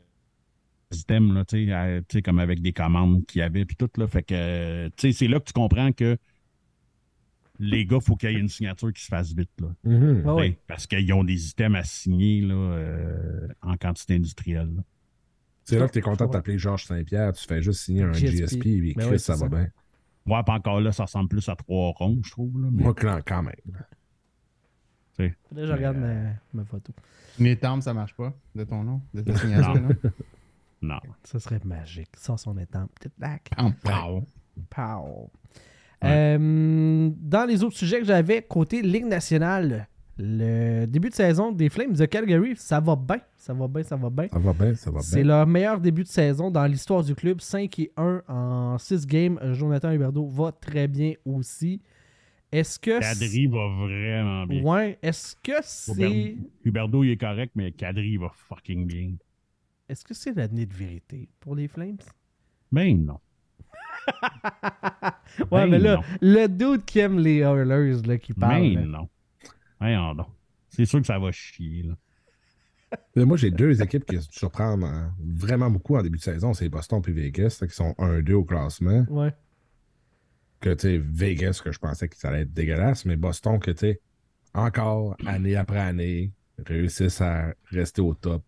système, là, tu sais, à- tu sais, comme avec des commandes qu'il y avait, puis tout, là. Fait que, euh, tu sais, c'est là que tu comprends que les gars, faut qu'il y ait une signature qui se fasse vite, là. Mhm. Ah Parce qu'ils ont des items à signer, là, euh, en quantité industrielle. là. C'est là que tu es content de t'appeler Georges Saint-Pierre, tu fais juste signer un GSP. GSP, et Ben Chris, ça va bien. Ouais, pas encore là, ça ressemble plus à trois ronds, je trouve, là. mais- Moi, quand quand même. Faudrait que je regarde Mais, ma, ma photo. Une étampe, ça marche pas de ton nom, de ta signature, Non. non? Ça serait magique. Sans son étampe. Pow. Pow. Euh, dans les autres sujets que j'avais, côté Ligue nationale, le début de saison des Flames de Calgary, ça va bien. Ça va bien, ça va bien. Ça va bien, ça va C'est bien. leur meilleur début de saison dans l'histoire du club. 5 et 1 en 6 games. Jonathan Huberdeau va très bien aussi. Est-ce que. Kadri va vraiment bien. Ouais. Est-ce que c'est. Huberdo, il est correct, mais Kadri, il va fucking bien. Est-ce que c'est l'année de vérité pour les Flames? Ben non. Ouais, Ben mais là, non. le dude qui aime les Oilers là, qui parle. Ben là. non. Voyons donc. C'est sûr que ça va chier. Là. Mais Moi, j'ai deux équipes qui me surprennent hein, vraiment beaucoup en début de saison. C'est Boston et Vegas, là, qui sont 1-2 au classement. Ouais. Que, tu sais, Vegas, que je pensais que ça allait être dégueulasse, mais Boston, que, tu sais, encore, année après année, réussissent à rester au top.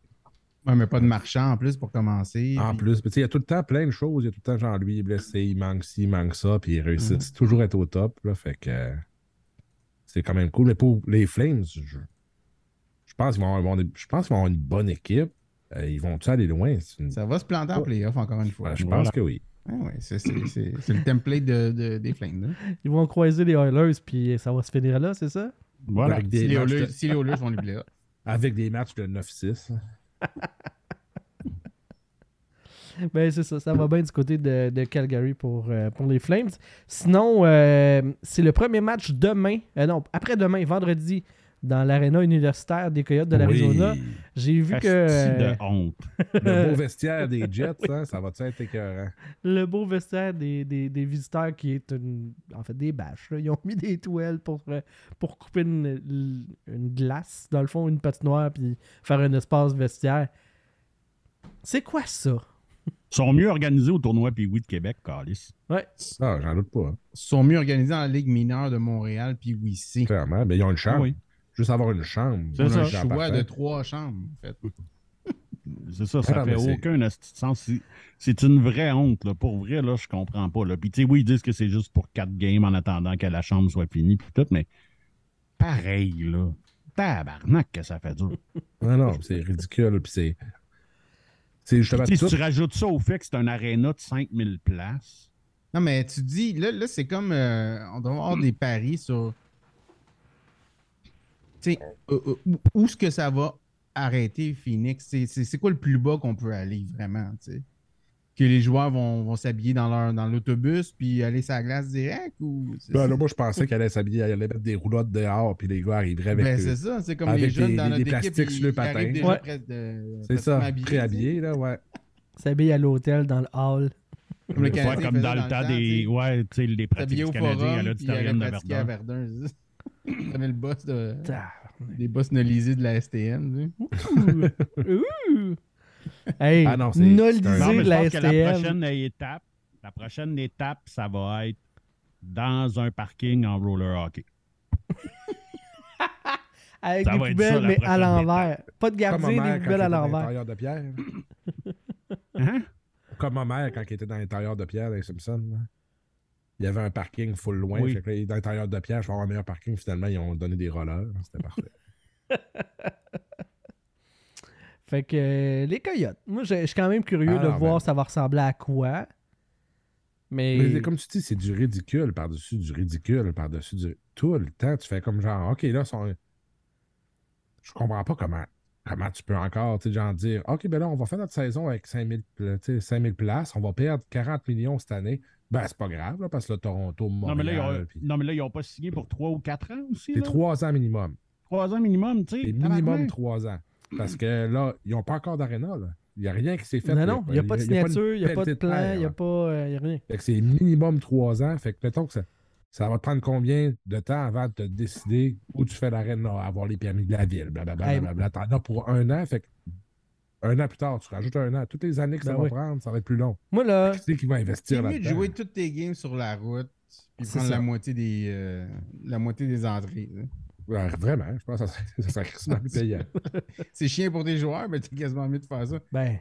Ouais, mais pas de marchand en plus pour commencer. En puis- plus, mais tu sais, il y a tout le temps plein de choses. Il y a tout le temps, genre, lui, il est blessé, il manque ci, il manque ça, puis ils réussissent toujours à être au top. Là, fait que c'est quand même cool. Mais pour les Flames, je, je pense qu'ils vont, avoir, je pense qu'ils vont avoir une bonne équipe. Euh, ils vont-tu aller loin? Une- Ça va se planter en playoff encore une fois. Ouais, je Voilà. pense que oui. Ouais, ouais, c'est, c'est- c'est- c'est le template de, de- des Flames. Ils vont croiser les Oilers, puis ça va se finir là, c'est ça? Voilà. Avec Si des, les Oilers, de, si les Oilers font les playoffs. avec des matchs de 9-6. Ben, c'est ça. Ça va bien du côté de, Calgary pour, euh, pour les Flames. Sinon, euh, c'est le premier match demain. euh, non, après-demain, vendredi, dans l'aréna universitaire des Coyotes de l'Arizona. Oui. J'ai vu que Asti euh, de honte. Le beau vestiaire des Jets, hein, ça va-tu être écœurant? le beau vestiaire des, des- des visiteurs qui est une, en fait des bâches. là. Ils ont mis des toiles pour, euh, pour couper une, une glace, dans le fond, une patinoire, puis faire un espace vestiaire. C'est quoi ça? Ils sont mieux organisés au tournoi Pee-Wee de Québec, Calis. Ouais. Ah, j'en doute pas. hein. Ils sont mieux organisés dans la Ligue mineure de Montréal, puis oui, c'est. Clairement. Mais ils ont une chambre. Ah oui. Juste avoir une chambre. C'est ça. un choix parfait. de trois chambres, en fait. C'est ça, ça fait aucun sens. C'est- une vraie honte. Là. Pour vrai, là, je comprends pas. Là. Puis, tu sais, oui, ils disent que c'est juste pour quatre games en attendant que la chambre soit finie, puis tout, mais pareil, là. Tabarnak que ça fait dur. Non, non, c'est ridicule. Puis c'est. C'est justement Tu sais, tout. si tu rajoutes ça au fait que c'est un aréna de 5000 places, Non, mais tu dis, là, là c'est comme. euh, on doit avoir des paris sur. Tu sais, euh, euh, où, où est-ce que ça va arrêter Phoenix? C'est- C'est c'est quoi le plus bas qu'on peut aller vraiment, tu sais? Que les joueurs vont, vont s'habiller dans leur dans l'autobus puis aller sur la glace direct ou. Ben, là, moi, je pensais qu'elle allait s'habiller, elle allait mettre des roulottes dehors, puis les gars arriveraient avec. Ben, c'est ça, c'est comme avec les jeunes des- dans des- notre des équipe, sur le ils patin. Ouais. de- C'est ça, habillés, tu sais. préhabillé, là, ouais. S'habille à l'hôtel, dans le hall. Comme le Ouais, Canadien comme faisait dans le temps des. Ouais, tu sais, les pratiques du Canadien à l'auditorium de Verdun. T'avais le boss de... Des boss nolisés de la STN. tu sais? Ouh. Hey, Ah non, c'est- nolisé de je la pense que la prochaine étape, la prochaine étape, ça va être dans un parking en roller hockey. Avec Ça des va être poubelles, ça, mais à l'envers. Pas de Comme ma gardien, mère des quand poubelles elle à était dans l'envers. l'intérieur de Pierre. Hein? Comme ma mère quand elle était dans l'intérieur de Pierre, les Simpsons. là. Il y avait un parking full loin. Oui. Fait que là, dans l'intérieur de Pierre, je vais avoir un meilleur parking. Finalement, ils ont donné des rollers. C'était parfait. Fait que euh, les coyotes. Moi, je je suis quand même curieux Ah, de non, voir ben- ça va ressembler à quoi. Mais, Mais comme tu dis, c'est du ridicule par-dessus du ridicule par-dessus du. Tout le temps, tu fais comme genre, OK, là, sont... je comprends pas comment, comment tu peux encore, tu sais, genre dire, OK, ben là, on va faire notre saison avec 5000, pla- tu sais, 5000 places, on va perdre 40 millions cette année. Ben, c'est pas grave, là, parce que le Toronto, Non, mais là, ils Montréal, ont, puis- non, mais là, ils n'ont pas signé pour 3 ou 4 ans aussi. c'est trois ans minimum. Trois ans minimum, tu sais. C'est minimum trois ans. Parce que là, ils n'ont pas encore d'aréna, là. Il n'y a rien qui s'est fait. non, non, il n'y a pas de signature, il n'y a pas de plan, il n'y a pas euh, y a rien. Fait que c'est minimum trois ans. Fait que mettons que ça, ça va te prendre combien de temps avant de te décider où tu fais l'arène, avoir les permis de la ville, blablabla. Hey. blablabla. T'en as pour un an, fait que un an plus tard, tu rajoutes un an. Toutes les années que ça Ben va prendre, ça va être plus long. Moi, là, Qui c'est qui va C'est investir mieux de jouer toutes tes games sur la route puis C'est prendre la moitié des, euh, la moitié des entrées. là. Ouais, vraiment, je pense que ça serait, ça serait plus payant. C'est chiant pour tes joueurs, mais t'es quasiment mieux de faire ça. ben,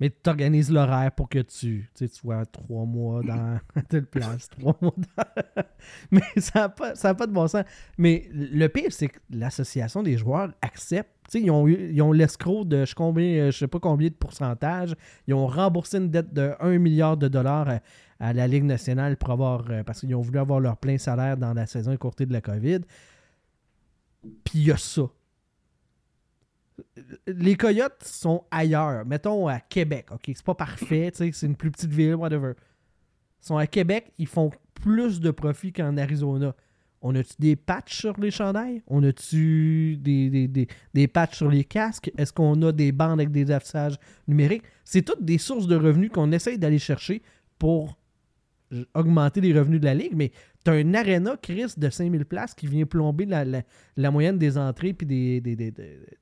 Mais tu organises l'horaire pour que tu, tu sois trois mois dans telle place, trois mois dans... Mais ça n'a pas, ça a pas de bon sens. Mais le pire, c'est que l'association des joueurs accepte. Ils ont, eu- ils ont l'escroc de je, combien, euh, je sais pas combien de pourcentage. Ils ont remboursé une dette de 1 milliard de dollars à, à la Ligue nationale pour avoir, euh, parce qu'ils ont voulu avoir leur plein salaire dans la saison écourtée de la COVID. Puis il y a ça. Les Coyotes sont ailleurs. Mettons à Québec, OK? C'est pas parfait, c'est une plus petite ville, whatever. Ils sont à Québec, ils font plus de profit qu'en Arizona. On a-tu des patchs sur les chandails? On a-tu des, des, des, patchs sur les casques? Est-ce qu'on a des bandes avec des affichages numériques? C'est toutes des sources de revenus qu'on essaye d'aller chercher pour augmenter les revenus de la ligue, mais as un aréna, Chris, de 5000 places qui vient plomber la, la- la moyenne des entrées puis des, des, des,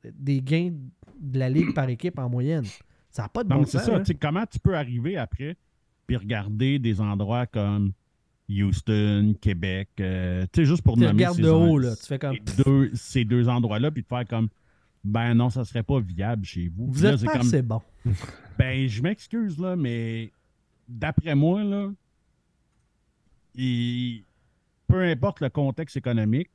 des- gains de la ligue par équipe en moyenne. Ça n'a pas de Non, bon c'est sens. ça. hein. Comment tu peux arriver après puis regarder des endroits comme Houston, Québec, euh, tu sais, juste pour Tu nommer regardes ces de haut, là. Tu fais comme. ces deux, ces deux endroits-là, puis de faire comme, ben non, ça serait pas viable chez vous. Vous êtes c'est pas comme, assez bon. ben, je m'excuse, là, mais d'après moi, là, il- peu importe le contexte économique,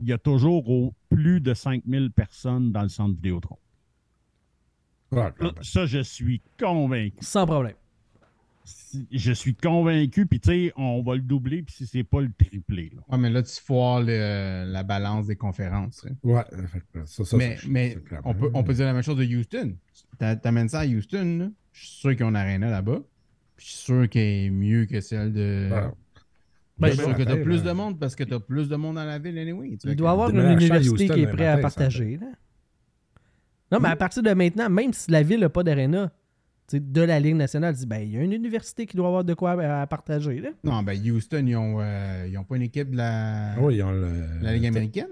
il y a toujours au plus de 5000 personnes dans le centre Vidéotron. Ouais, Ça, je suis convaincu. Sans problème. Je suis convaincu, puis tu sais, on va le doubler, puis si c'est pas le triplé. là. Ouais, mais là, tu foires le- la balance des conférences. hein. Ouais, ça, ça, mais on, peut, on peut dire la même chose de Houston. T'a- T'amènes ça à Houston, là. je suis sûr qu'ils ont une arena là-bas. Puis Je suis sûr qu'elle est mieux que celle de. Ben, je Ben, sûr que t'as ben, plus ben, de monde parce que t'as plus de monde dans la ville anyway. tu Il doit y avoir une université qui est prête à partager. là. Non, mais à partir de maintenant, même si la ville n'a pas d'aréna, tu sais, de la Ligue nationale, dit ben, il y a une université qui doit avoir de quoi à, à partager. Là. Non, ben Houston, ils ont, euh, ils ont pas une équipe de la, Oui, ils ont le. la Ligue américaine.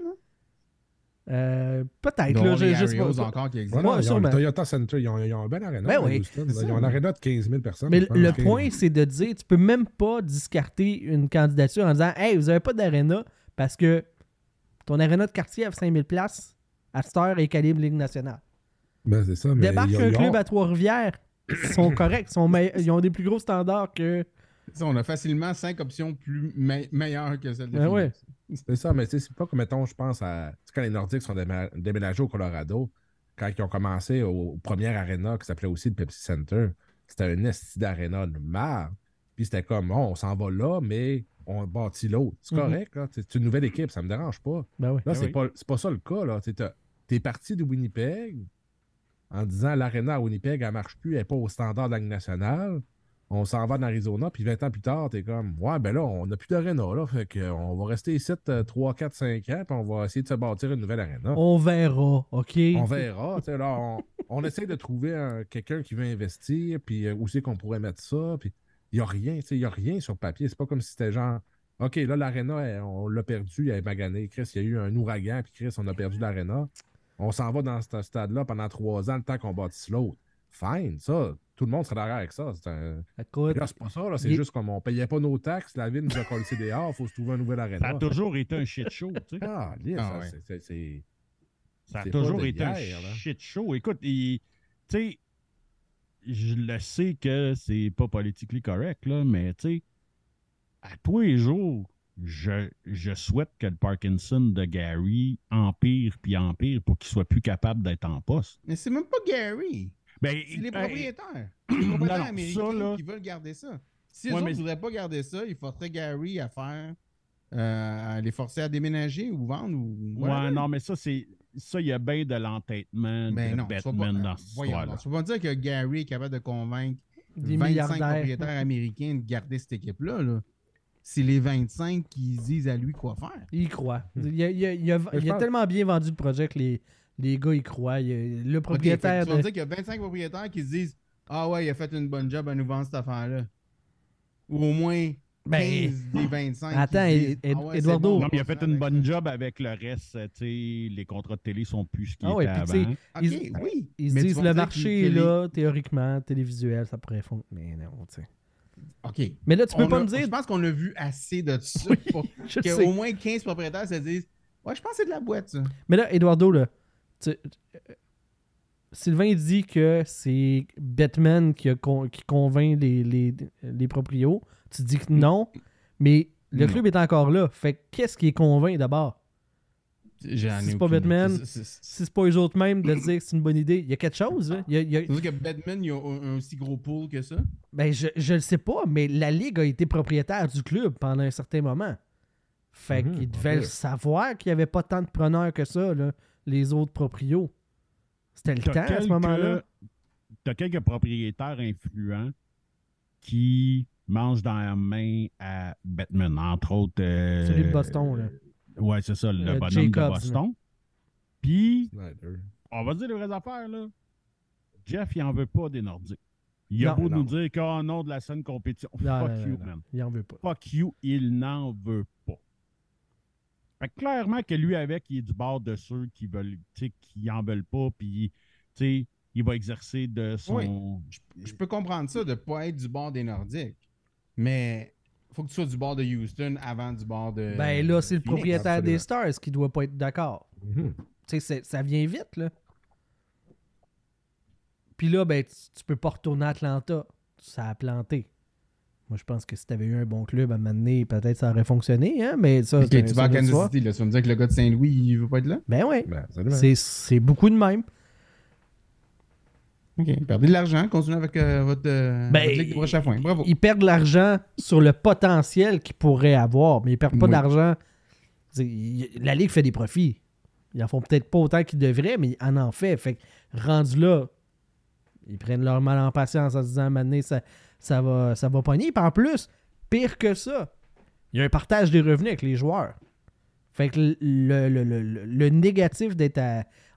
Euh, Peut-être, là, les je sais pas. encore qui existent. Ouais, non, Ouais, ils ont sûrement. le Toyota Center, ils ont, ils ont un bel aréna Ben oui, Houston. Ils ont un aréna de 15 000 personnes. Mais le 15 point, c'est de dire, tu peux même pas discarter une candidature en disant Hey, vous avez pas d'aréna parce que ton aréna de quartier à 5000 places à cette heure est calibre Ligue nationale. Ben, c'est ça. Mais Débarque un club à Trois-Rivières, ils sont corrects, ils, sont meille- ils ont des plus gros standards que. Ça, on a facilement cinq options plus me- meilleures que celles de Ben ouais. C'est ça, mais c'est pas comme, mettons, je pense à. Tu sais, quand les Nordiques sont déménagés au Colorado, quand ils ont commencé au, premier aréna qui s'appelait aussi le Pepsi Center, c'était un esti d'aréna de marre. Puis c'était comme, bon, on s'en va là, mais on bâtit l'autre. C'est Mhm. correct, là. C'est une nouvelle équipe, ça me dérange pas. Ben oui. Là, Ben c'est pas, pas ça le cas, là. T'es parti de Winnipeg en disant l'aréna à Winnipeg, elle marche plus, elle n'est pas au standard de la nationale. On s'en va en Arizona, puis 20 ans plus tard, t'es comme, ouais, ben là, on n'a plus d'aréna, là. Fait qu'on va rester ici 3, 4, 5 ans, puis on va essayer de se bâtir une nouvelle aréna. On verra, OK? On verra. tu sais, là, on, on essaie de trouver un- quelqu'un qui veut investir, puis euh, où c'est qu'on pourrait mettre ça. Puis il n'y a rien, tu sais, il n'y a rien sur papier. C'est pas comme si c'était genre, OK, là, l'aréna, elle, on l'a perdu, il a magané. Chris, il y a eu un ouragan, puis Chris, on a perdu l'aréna. On s'en va dans ce stade-là pendant trois ans, le temps qu'on bâtisse l'autre. Fine, ça. Tout le monde serait d'accord avec ça. C'est un... Écoute, Là, c'est pas ça, là. C'est Il- juste comme on payait pas nos taxes, la ville nous a collé dehors, il faut se trouver un nouvel Ça aréna. a toujours été un shit show, tu sais. Ah, lisse, Ah, ça, ouais. c'est- c'est- c'est. Ça a toujours été un là. shit show. Écoute, il- tu sais, je le sais que c'est pas politiquement correct, là, mais tu sais, à tous les jours, je, je souhaite que le Parkinson de Gary empire puis empire pour qu'il soit plus capable d'être en poste. Mais c'est même pas Gary. Ben, C'est les hey, propriétaires. Les propriétaires non, américains ça, là- qui veulent garder ça. Si Ouais, eux mais- ne voudraient pas garder ça, il faudrait Gary à faire. euh, à les forcer à déménager ou vendre ou. Ouais, non, mais ça, c'est. Ça, il y a bien de l'entêtement Mais de non, Batman pas, dans cette histoire-là. tu peux pas dire que Gary est capable de convaincre des 25 milliardaires. propriétaires américains de garder cette équipe-là. Là. C'est les 25 qui disent à lui quoi faire. Il y croit. Il y a, il y a- il y a- je il y a pense- tellement bien vendu le projet que les, les gars y croient. Le propriétaire tu me de- dire qu'il y a 25 propriétaires qui se disent Ah ouais, il a fait une bonne job à nous vendre cette affaire-là. Ou au moins 15 Ben, des 25. attends, disent, Ed- Ah ouais, Eduardo- bon, Non, il a fait une bonne ça. job avec le reste. tu sais, les contrats de télé sont plus ce qu'ils Ah ouais, avant. Ils- oui. Ils se Mais disent le marché est là, théoriquement, télévisuel, ça pourrait fonctionner. Mais non, tu sais. OK. Mais là, tu peux On pas a- me dire. Je pense qu'on a vu assez de ça pour Je qu'au moins 15 propriétaires se disent Ouais, je pense que c'est de la boîte, ça. Mais là, Eduardo, là, Sylvain dit que c'est Batman qui, a con- qui convainc les, les, les proprios. Tu dis que non, mais le Non. club est encore là. Fait que qu'est-ce qui est convainc d'abord? Si c'est pas Batman, Si c'est pas eux autres mêmes de dire que c'est une bonne idée, il y a quelque chose. là. Il y a- il y a- C'est sûr que Batman, il y a un, un aussi gros pool que ça. Ben, je, je le sais pas, mais la Ligue a été propriétaire du club pendant un certain moment. Fait Mhm, qu'ils devaient savoir qu'il n'y avait pas tant de preneurs que ça, là, les autres proprios. C'était le temps à ce moment-là. T'as quelques propriétaires influents qui mangent dans la main à Batman, entre autres. euh, Celui de Boston, là. Ouais, c'est ça, le Euh, bonhomme Jacobs, de Boston. Puis, on va dire les vraies affaires, là. Jeff, il en veut pas des Nordiques. Il a Non. beau Non. nous dire qu'au nom de la scène compétition, Non, fuck non, you, non, man. Il en veut pas. Fuck you, il n'en veut pas. Fait que clairement que lui avec, il est du bord de ceux qui veulent, qui en veulent pas, puis, tu sais, il va exercer de son. Je peux comprendre ça de ne pas être du bord des Nordiques. Mais faut que tu sois du bord de Houston avant du bord de. Ben là, c'est le Phoenix. propriétaire absolument. des Stars qui doit pas être d'accord. Mhm. Tu sais, c'est- ça vient vite, là. Puis là, ben, tu, tu peux pas retourner à Atlanta. Ça a planté. Moi, je pense que si t'avais eu un bon club à m'amener, peut-être ça aurait fonctionné, hein, mais ça, Ok, c'est- tu vas à Kansas. City, là. Tu vas me dire que le gars de Saint-Louis, il veut pas être là? Ben ouais. Ben. C'est- beaucoup de même. Ok, perdez de l'argent, continuez avec euh, votre, euh, Ben, votre à foin. Bravo. Ils perdent de l'argent sur le potentiel qu'ils pourraient avoir, mais ils perdent pas Oui. d'argent. La Ligue fait des profits. Ils en font peut-être pas autant qu'ils devraient, mais ils en en fait. Fait que, rendu là, ils prennent leur mal en patience en se disant, maintenant, ça, ça, va, ça va pogner. Puis en plus, pire que ça, il y a un partage des revenus avec les joueurs. Fait que le, le- le- le- le négatif d'être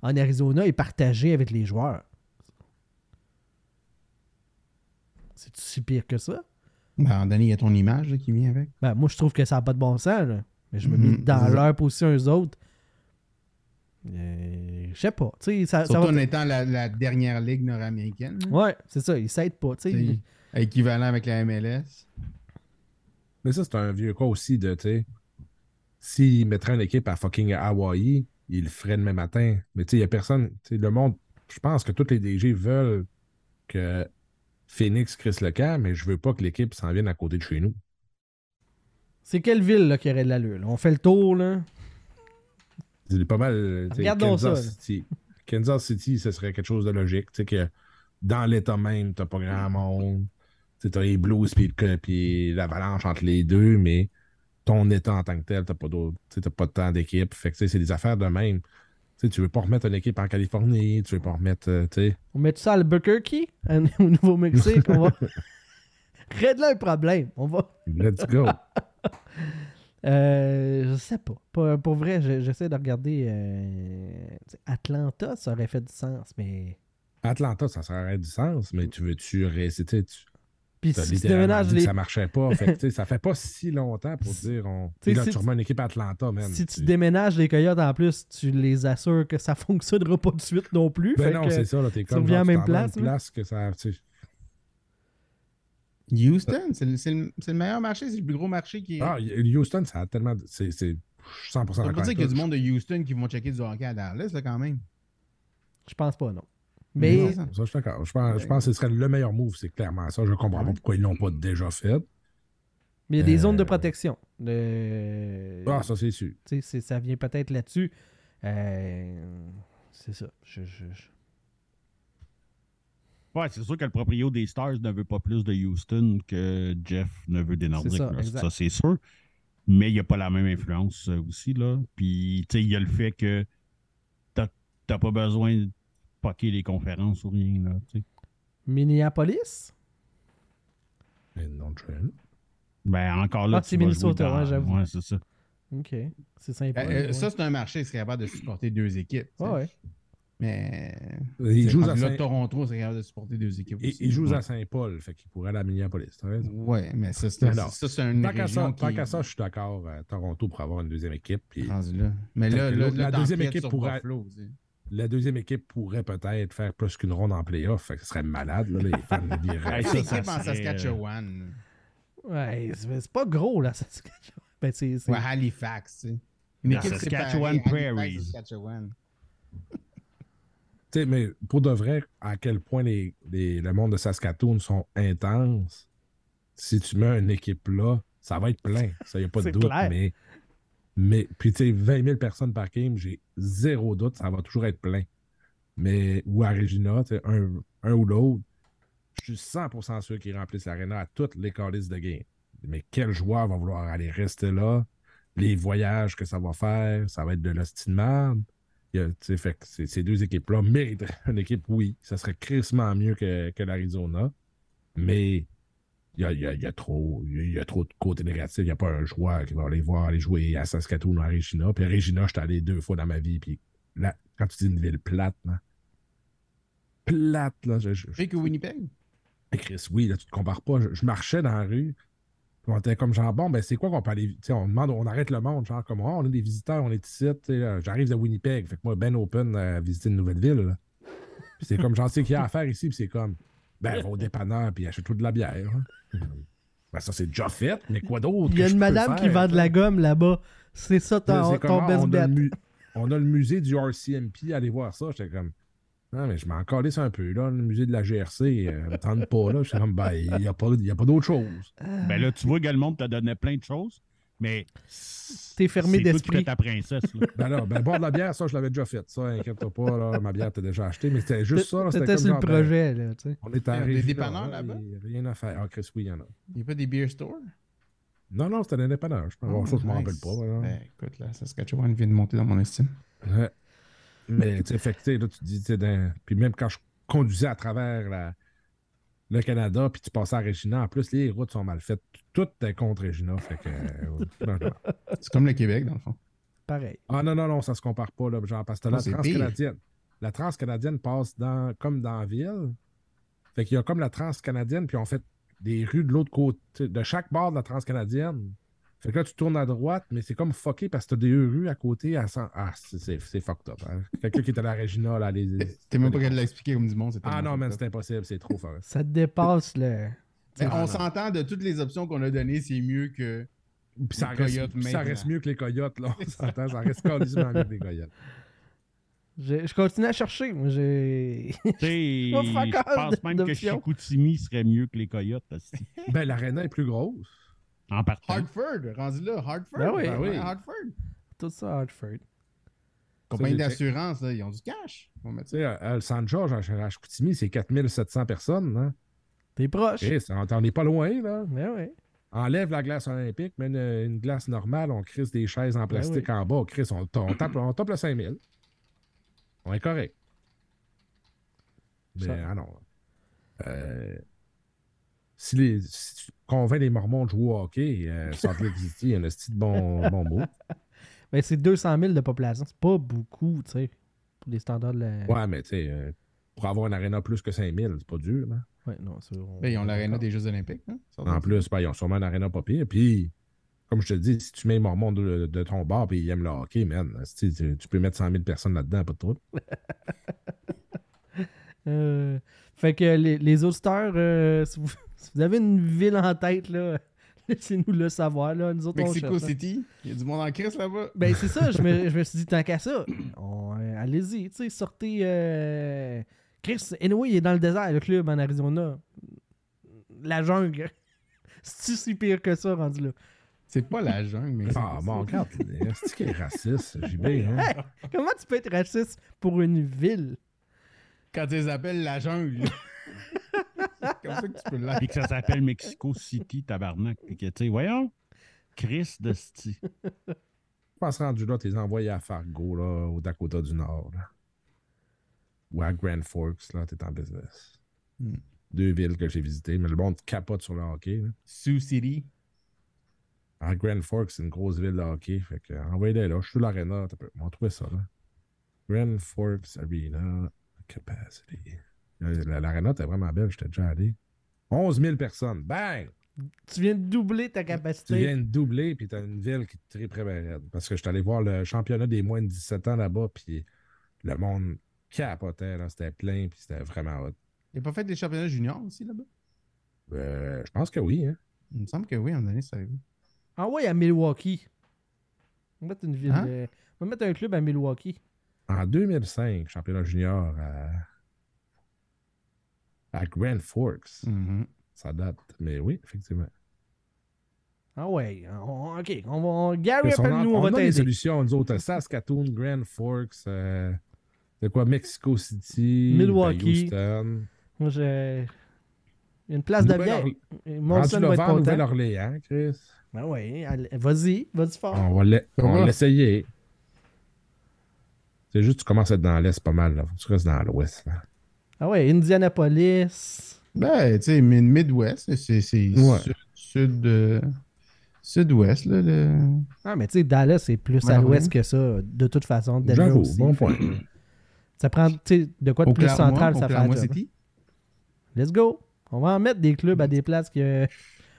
en Arizona est partagé avec les joueurs. C'est si pire que ça? Ben, donné, il y a ton image là, qui vient avec. Ben, moi, je trouve que ça n'a pas de bon sens. là. Mais je me Mhm, mets dans ça. leur position, eux autres. Euh, je sais pas. Ça, ça Surtout va- en étant la, la dernière ligue nord-américaine. Ouais, c'est ça. Ils s'aident pas. tu sais. Équivalent avec la MLS. Mais ça, c'est un vieux cas aussi de, tu sais, s'ils mettraient une équipe à fucking Hawaii, ils le feraient demain matin. Mais tu sais, il n'y a personne, tu sais, le monde, je pense que tous les DG veulent que Phoenix crisse le camp, mais je veux pas que l'équipe s'en vienne à côté de chez nous. C'est quelle ville là, qui aurait de l'allure? là? On fait le tour, là. C'est pas mal. Regardons Kansas ça. City. Kansas City, ce serait quelque chose de logique. Tu sais, que dans l'État même, t'as pas grand monde. T'as les Blues puis l'Avalanche entre les deux, mais ton État en tant que tel, t'as pas d'autre. T'as pas de temps d'équipe. Fait que c'est des affaires de même. Tu tu veux pas remettre une équipe en Californie, tu veux pas remettre. euh. On met ça à Albuquerque, en- au Nouveau-Mexique. on va. Règle un problème. On va. Let's go. Euh, je sais pas. Pour, pour vrai, je- j'essaie de regarder. euh, Atlanta, ça aurait fait du sens, mais. Atlanta, ça aurait du sens, mais tu veux-tu? Tu Puis si tu déménages les. ça marchait pas. Fait que, ça fait pas si longtemps pour dire. On... Et là, si tu remets une équipe à Atlanta, man. Si tu déménages les coyotes en plus, tu les assures que ça fonctionnera pas tout de suite non plus. Ben Fait non, c'est ça, là, t'es comme tu même vas à place, place que ça. Houston, c'est le, meilleur marché, c'est le plus gros marché qui est. Ah, Houston, ça a tellement. de- C'est c'est 100% On d'accord. peut dire qu'il y a du monde de Houston qui vont checker du hockey à Dallas, là, quand même. Je pense pas, non. Mais ça. Ça, je suis d'accord. Je pense, je pense que ce serait le meilleur move, c'est clairement ça. Je comprends pas pourquoi ils l'ont pas déjà fait. mais il y a des Euh, zones de protection. De... Ah, ça, c'est sûr. Tu ça vient peut-être là-dessus. Euh, c'est ça. Je, je- je- Ouais, c'est sûr que le proprio des Stars ne veut pas plus de Houston que Jeff ne veut des Nordiques. ça, c'est sûr. Mais il n'y a pas la même influence euh, aussi. là. Puis, tu sais, il y a le fait que t'as t'as pas besoin de poquer les conférences ou rien. Là, tu sais. Minneapolis? Non, ben, encore là, Ah, c'est Minnesota, ouais, j'avoue. Ouais, c'est ça. Ok. C'est sympa. Euh, ouais. euh, Ça, c'est un marché qui serait capable de supporter deux équipes. Ouais, ouais. Mais. Il c'est joue rendu à là, Saint- Toronto serait capable de supporter deux équipes. Il, aussi. il joue Ouais. à Saint-Paul, fait qu'il pourrait aller à Minneapolis. Ouais, mais ça, c'est ça, c'est une Tant qu'à ça, qui... qu'à ça, je suis d'accord. euh, Toronto pour avoir une deuxième équipe. puis rendu là. Mais là, la t'empiètes deuxième équipe pourrait-. La deuxième équipe pourrait peut-être faire plus qu'une ronde en playoff. Ce serait malade. Là, les fans diraient. Ça, équipe ça en serait, Saskatchewan. Ouais, c'est pas gros, là. Saskatchewan. Ben, c'est. c'est- Ouais, Halifax, tu sais. Une équipe Saskatchewan séparée, Halifax, Prairies. Saskatchewan. Tu sais, mais pour de vrai, à quel point les, les- le monde de Saskatoon sont intenses, si tu mets une équipe là, ça va être plein. Ça, y a pas de doute. clair. Mais, mais puis, tu sais, 20 000 personnes par game, j'ai zéro doute, ça va toujours être plein. Mais, ou à Regina, un, un ou l'autre, je suis 100% sûr qu'ils remplissent l'aréna à toutes les calices de game. Mais quel joueur va vouloir aller rester là? Les voyages que ça va faire, ça va être de l'ostinement. Fait que ces, deux équipes-là mériteraient une équipe, oui. Ça serait crissement mieux que, que l'Arizona. Mais il y a, il y a- il y a trop, il y a trop de côtés négatifs. Il n'y a pas un joueur qui va aller voir aller jouer à Saskatoon ou à Regina. Puis à Regina, j'étais allé deux fois dans ma vie. Puis là, quand tu dis une ville plate, là, plate, là, je, je- que Winnipeg? Hey, Chris, oui, là, tu te compares pas. Je, je marchais dans la rue. puis On était comme genre, bon, ben, c'est quoi qu'on peut aller. tu sais, on demande, on arrête le monde, genre, comme, oh, on est des visiteurs, on est ici. J'arrive de Winnipeg. Fait que moi, ben open à visiter une nouvelle ville. c'est comme, j'en sais qu'il y a à faire ici. Puis c'est comme, ben, va au dépanneur, puis achète-toi de la bière. hein. Ben, ça, c'est déjà fait, mais quoi d'autre? Il y a je une madame qui vend de la gomme là-bas. C'est ça ton, ton comment? best on, a bet. on a le musée du RCMP, allez voir ça. J'étais comme, non, mais je m'en calisse un peu, là, le musée de la GRC, euh, me tente pas, là. J'étais comme, ben, il n'y a pas, y a pas d'autre chose. Ben là, tu vois que le monde te donnait plein de choses, mais. T'es fermé c'est d'esprit. fais ta princesse. Là. Ben là, ben, boire de la bière, ça, je l'avais déjà fait. Ça, inquiète-toi pas, là, ma bière, t'as déjà acheté, mais c'était juste ça. C'était sur le ben, projet, là, tu sais. on est à Il y a des dépanneurs là, là-bas? il y a Rien à faire. Ah, Chris, oui, il y en a. Il n'y a pas des beer stores? Non, non, c'était un indépendant. Je pense Oh, ça, je m'en rappelle pas. là. Ben, écoute, là, Saskatchewan vient de monter dans mon estime. Ouais. Mais, tu sais, là, tu dis, tu sais, dans- puis même quand je conduisais à travers la- le Canada, puis tu passais à Regina, en plus, les routes sont mal faites. Tout est contre Regina. Fait que. euh. C'est comme le Québec, dans le fond. Pareil. Ah non, non, non, ça se compare pas, là, genre, parce que Non, la c'est transcanadienne. La transcanadienne passe dans, comme dans la ville. Fait qu'il y a comme la transcanadienne, puis on fait des rues de l'autre côté, de chaque bord de la transcanadienne. Fait que là, tu tournes à droite, mais c'est comme fucké parce que t'as des rues à côté. À Ah, c'est- fucked up. Hein? Quelqu'un qui est à la Regina, là, les. T'es même pas capable de l'expliquer comme du monde. Ah non, man, c'est impossible, c'est trop fort. Ça te dépasse le. Mais on s'entend de toutes les options qu'on a données, c'est mieux que. Puis ça, Les reste, puis ça reste mieux que les coyotes, là. On s'entend, ça reste quasiment mieux que les coyotes. Je, je continue à chercher. Moi, j'ai. Je pense même que. Chicoutimi serait mieux que les Coyotes. asti. Ben, l'aréna est plus grosse. En partant. Hartford, rendu là, Hartford? Ben oui. Ben oui. Ouais, Hartford. Tout ça à Hartford. Compagnie d'assurance, ils ont du cash. Tu sais, à à San George, à Chicoutimi, c'est 4700 personnes, hein. T'es proche. Chris, on t'en est pas loin, là. Ben oui. Enlève la glace olympique, mets une, une glace normale, on crisse des chaises en plastique en bas. Chris, on, on tape, on tape le 5000. On est correct. Mais, ah non. Euh, si, les, si tu convaincs les Mormons de jouer au hockey, euh, Salt Lake City, il y a un petit bon, bon mot. Ben, c'est 200 000 de population. C'est pas beaucoup, tu sais, pour les standards de la. Ouais, mais tu sais, euh, pour avoir une aréna plus que 5000, c'est pas dur. Là. Ouais, non, c'est. on- Ben, ils ont l'aréna des Jeux Olympiques. Hein? En plus, ben, ils ont sûrement une aréna pas pire. Puis, comme je te dis, si tu mets les Mormons de, de ton bar et ils aiment le hockey, man, tu, tu peux mettre 100 000 personnes là-dedans, pas de trouble. Euh, fait que les, les auditeurs, euh, si, vous, vous avez une ville en tête, là, laissez-nous le savoir. Là. Nous autres, on Mexico cherche, là. City, il y a du monde en crise là-bas. Ben, c'est ça, je me, je me suis dit, tant qu'à ça, on- euh, allez-y, tu sais, sortez. euh, Chris, anyway, il est dans le désert, le club en Arizona. La jungle. C'est-tu si pire que ça, rendu là? C'est pas la jungle, mais. Ah, c'est- bon, regarde, c'est qui est raciste, JB, hein? Hey, comment tu peux être raciste pour une ville? Quand ils appellent la jungle. Comme ça que tu peux Puis l'être. que ça s'appelle Mexico City, tabarnak. Puis que, tu sais, voyons, Chris de sti. Je pense rendu là, t'es envoyé à Fargo, là, au Dakota du Nord, là. Ou à Grand Forks, là, t'es en business. Hmm. Deux villes que j'ai visitées, mais le monde capote sur le hockey, là. Sioux City. À Grand Forks, c'est une grosse ville de hockey. Fait que, envoyez-les là. Je suis peu- On va trouver ça, là. Grand Forks Arena Capacity. La- L'aréna était vraiment belle. J'étais déjà allé. 11 000 personnes. Bang! Tu viens de doubler ta Tu capacité. viens de doubler, puis t'as une ville qui te très raide. Parce que je suis allé voir le championnat des moins de 17 ans là-bas, puis le monde capotait, là. C'était plein, puis c'était vraiment hot. Il a pas fait des championnats juniors aussi là-bas? Euh, je pense que oui, hein. Il me semble que oui, à un moment donné, ça arrive. Ah ouais, à Milwaukee. On va mettre une ville. Hein? euh, on va mettre un club à Milwaukee. en 2005, championnat junior à, à Grand Forks. Mhm. Ça date. Mais oui, effectivement. Ah ouais, on- ok. On va, on- Gary, appelle-nous, on, on va a des t'aider. solutions, nous autres. Saskatoon, Grand Forks, euh, c'est quoi, Mexico City, Milwaukee. ben, Houston. Moi, j'ai une place de bière. Molson va être Laval, content. Nouvelle-Orléans, Chris. Ben ouais, vas-y, vas-y fort. On va l'e- on va va. l'essayer. C'est juste que tu commences à être dans l'Est pas mal. Là. Faut que tu restes dans l'Ouest. là. Ah ouais, Indianapolis. Ben, tu sais, mid- Midwest, c'est Ouais. sud, sud, euh, sud-ouest, là. le- Ah, mais tu sais, Dallas, c'est plus à Ouais, l'ouest ouais. que ça, de toute façon. J'avoue, aussi. bon point. Ça prend, tu sais, de quoi de plus central, ça fait. City. Let's go. On va en mettre des clubs à des places qui ont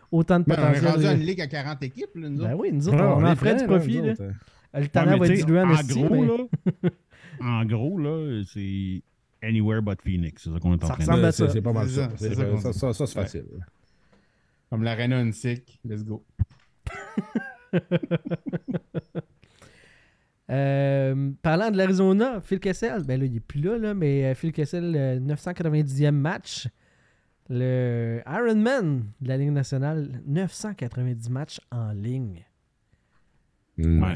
autant de Ben, on est rendu à potentiel. une ligue à 40 équipes, là, nous Ben autres. oui, nous autres, Ah, on, en ferait du profit. Là. Le talent va être dilué en en gros, mais là, en gros, là, c'est anywhere but Phoenix. C'est ça qu'on est en Ça train de ressemble dire. à C'est ça. c'est pas mal ça. ça, ça Ça, ça, ça, c'est Ouais. facile. Comme l'Arena Unsick. Let's go. Euh, parlant de l'Arizona, Phil Kessel, ben là, il est plus là, là mais euh, Phil Kessel, le 990e match. Le Ironman de la Ligue nationale, 990 matchs en ligne. Une Ouais.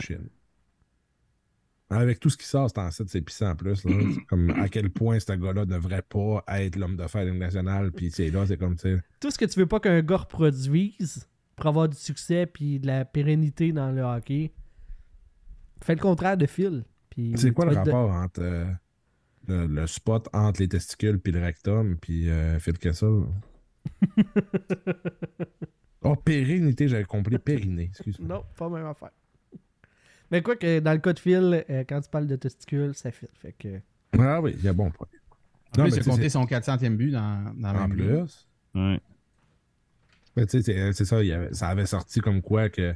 Avec tout ce qui sort, c'est en 7, c'est puissant en plus. Là. Comme à quel point ce gars-là ne devrait pas être l'homme Ligue nationale. Puis là, c'est comme. Tout ce que tu veux pas qu'un gars reproduise pour avoir du succès puis de la pérennité dans le hockey, fais le contraire de Phil. C'est quoi le rapport entre euh, le, le spot entre les testicules puis le rectum puis euh, Phil Kessel? oh, pérennité, j'avais compris. Périnée, excuse-moi. Non, pas la même affaire. Mais quoi que dans le cas de Phil, euh, quand tu parles de testicules, ça fit. Fait que. Ah oui, il y a bon point. En Non, plus, il a compté son 400e but dans, dans la En plus. Ouais. Mais tu sais, c'est- c'est ça, il avait- ça avait sorti comme quoi que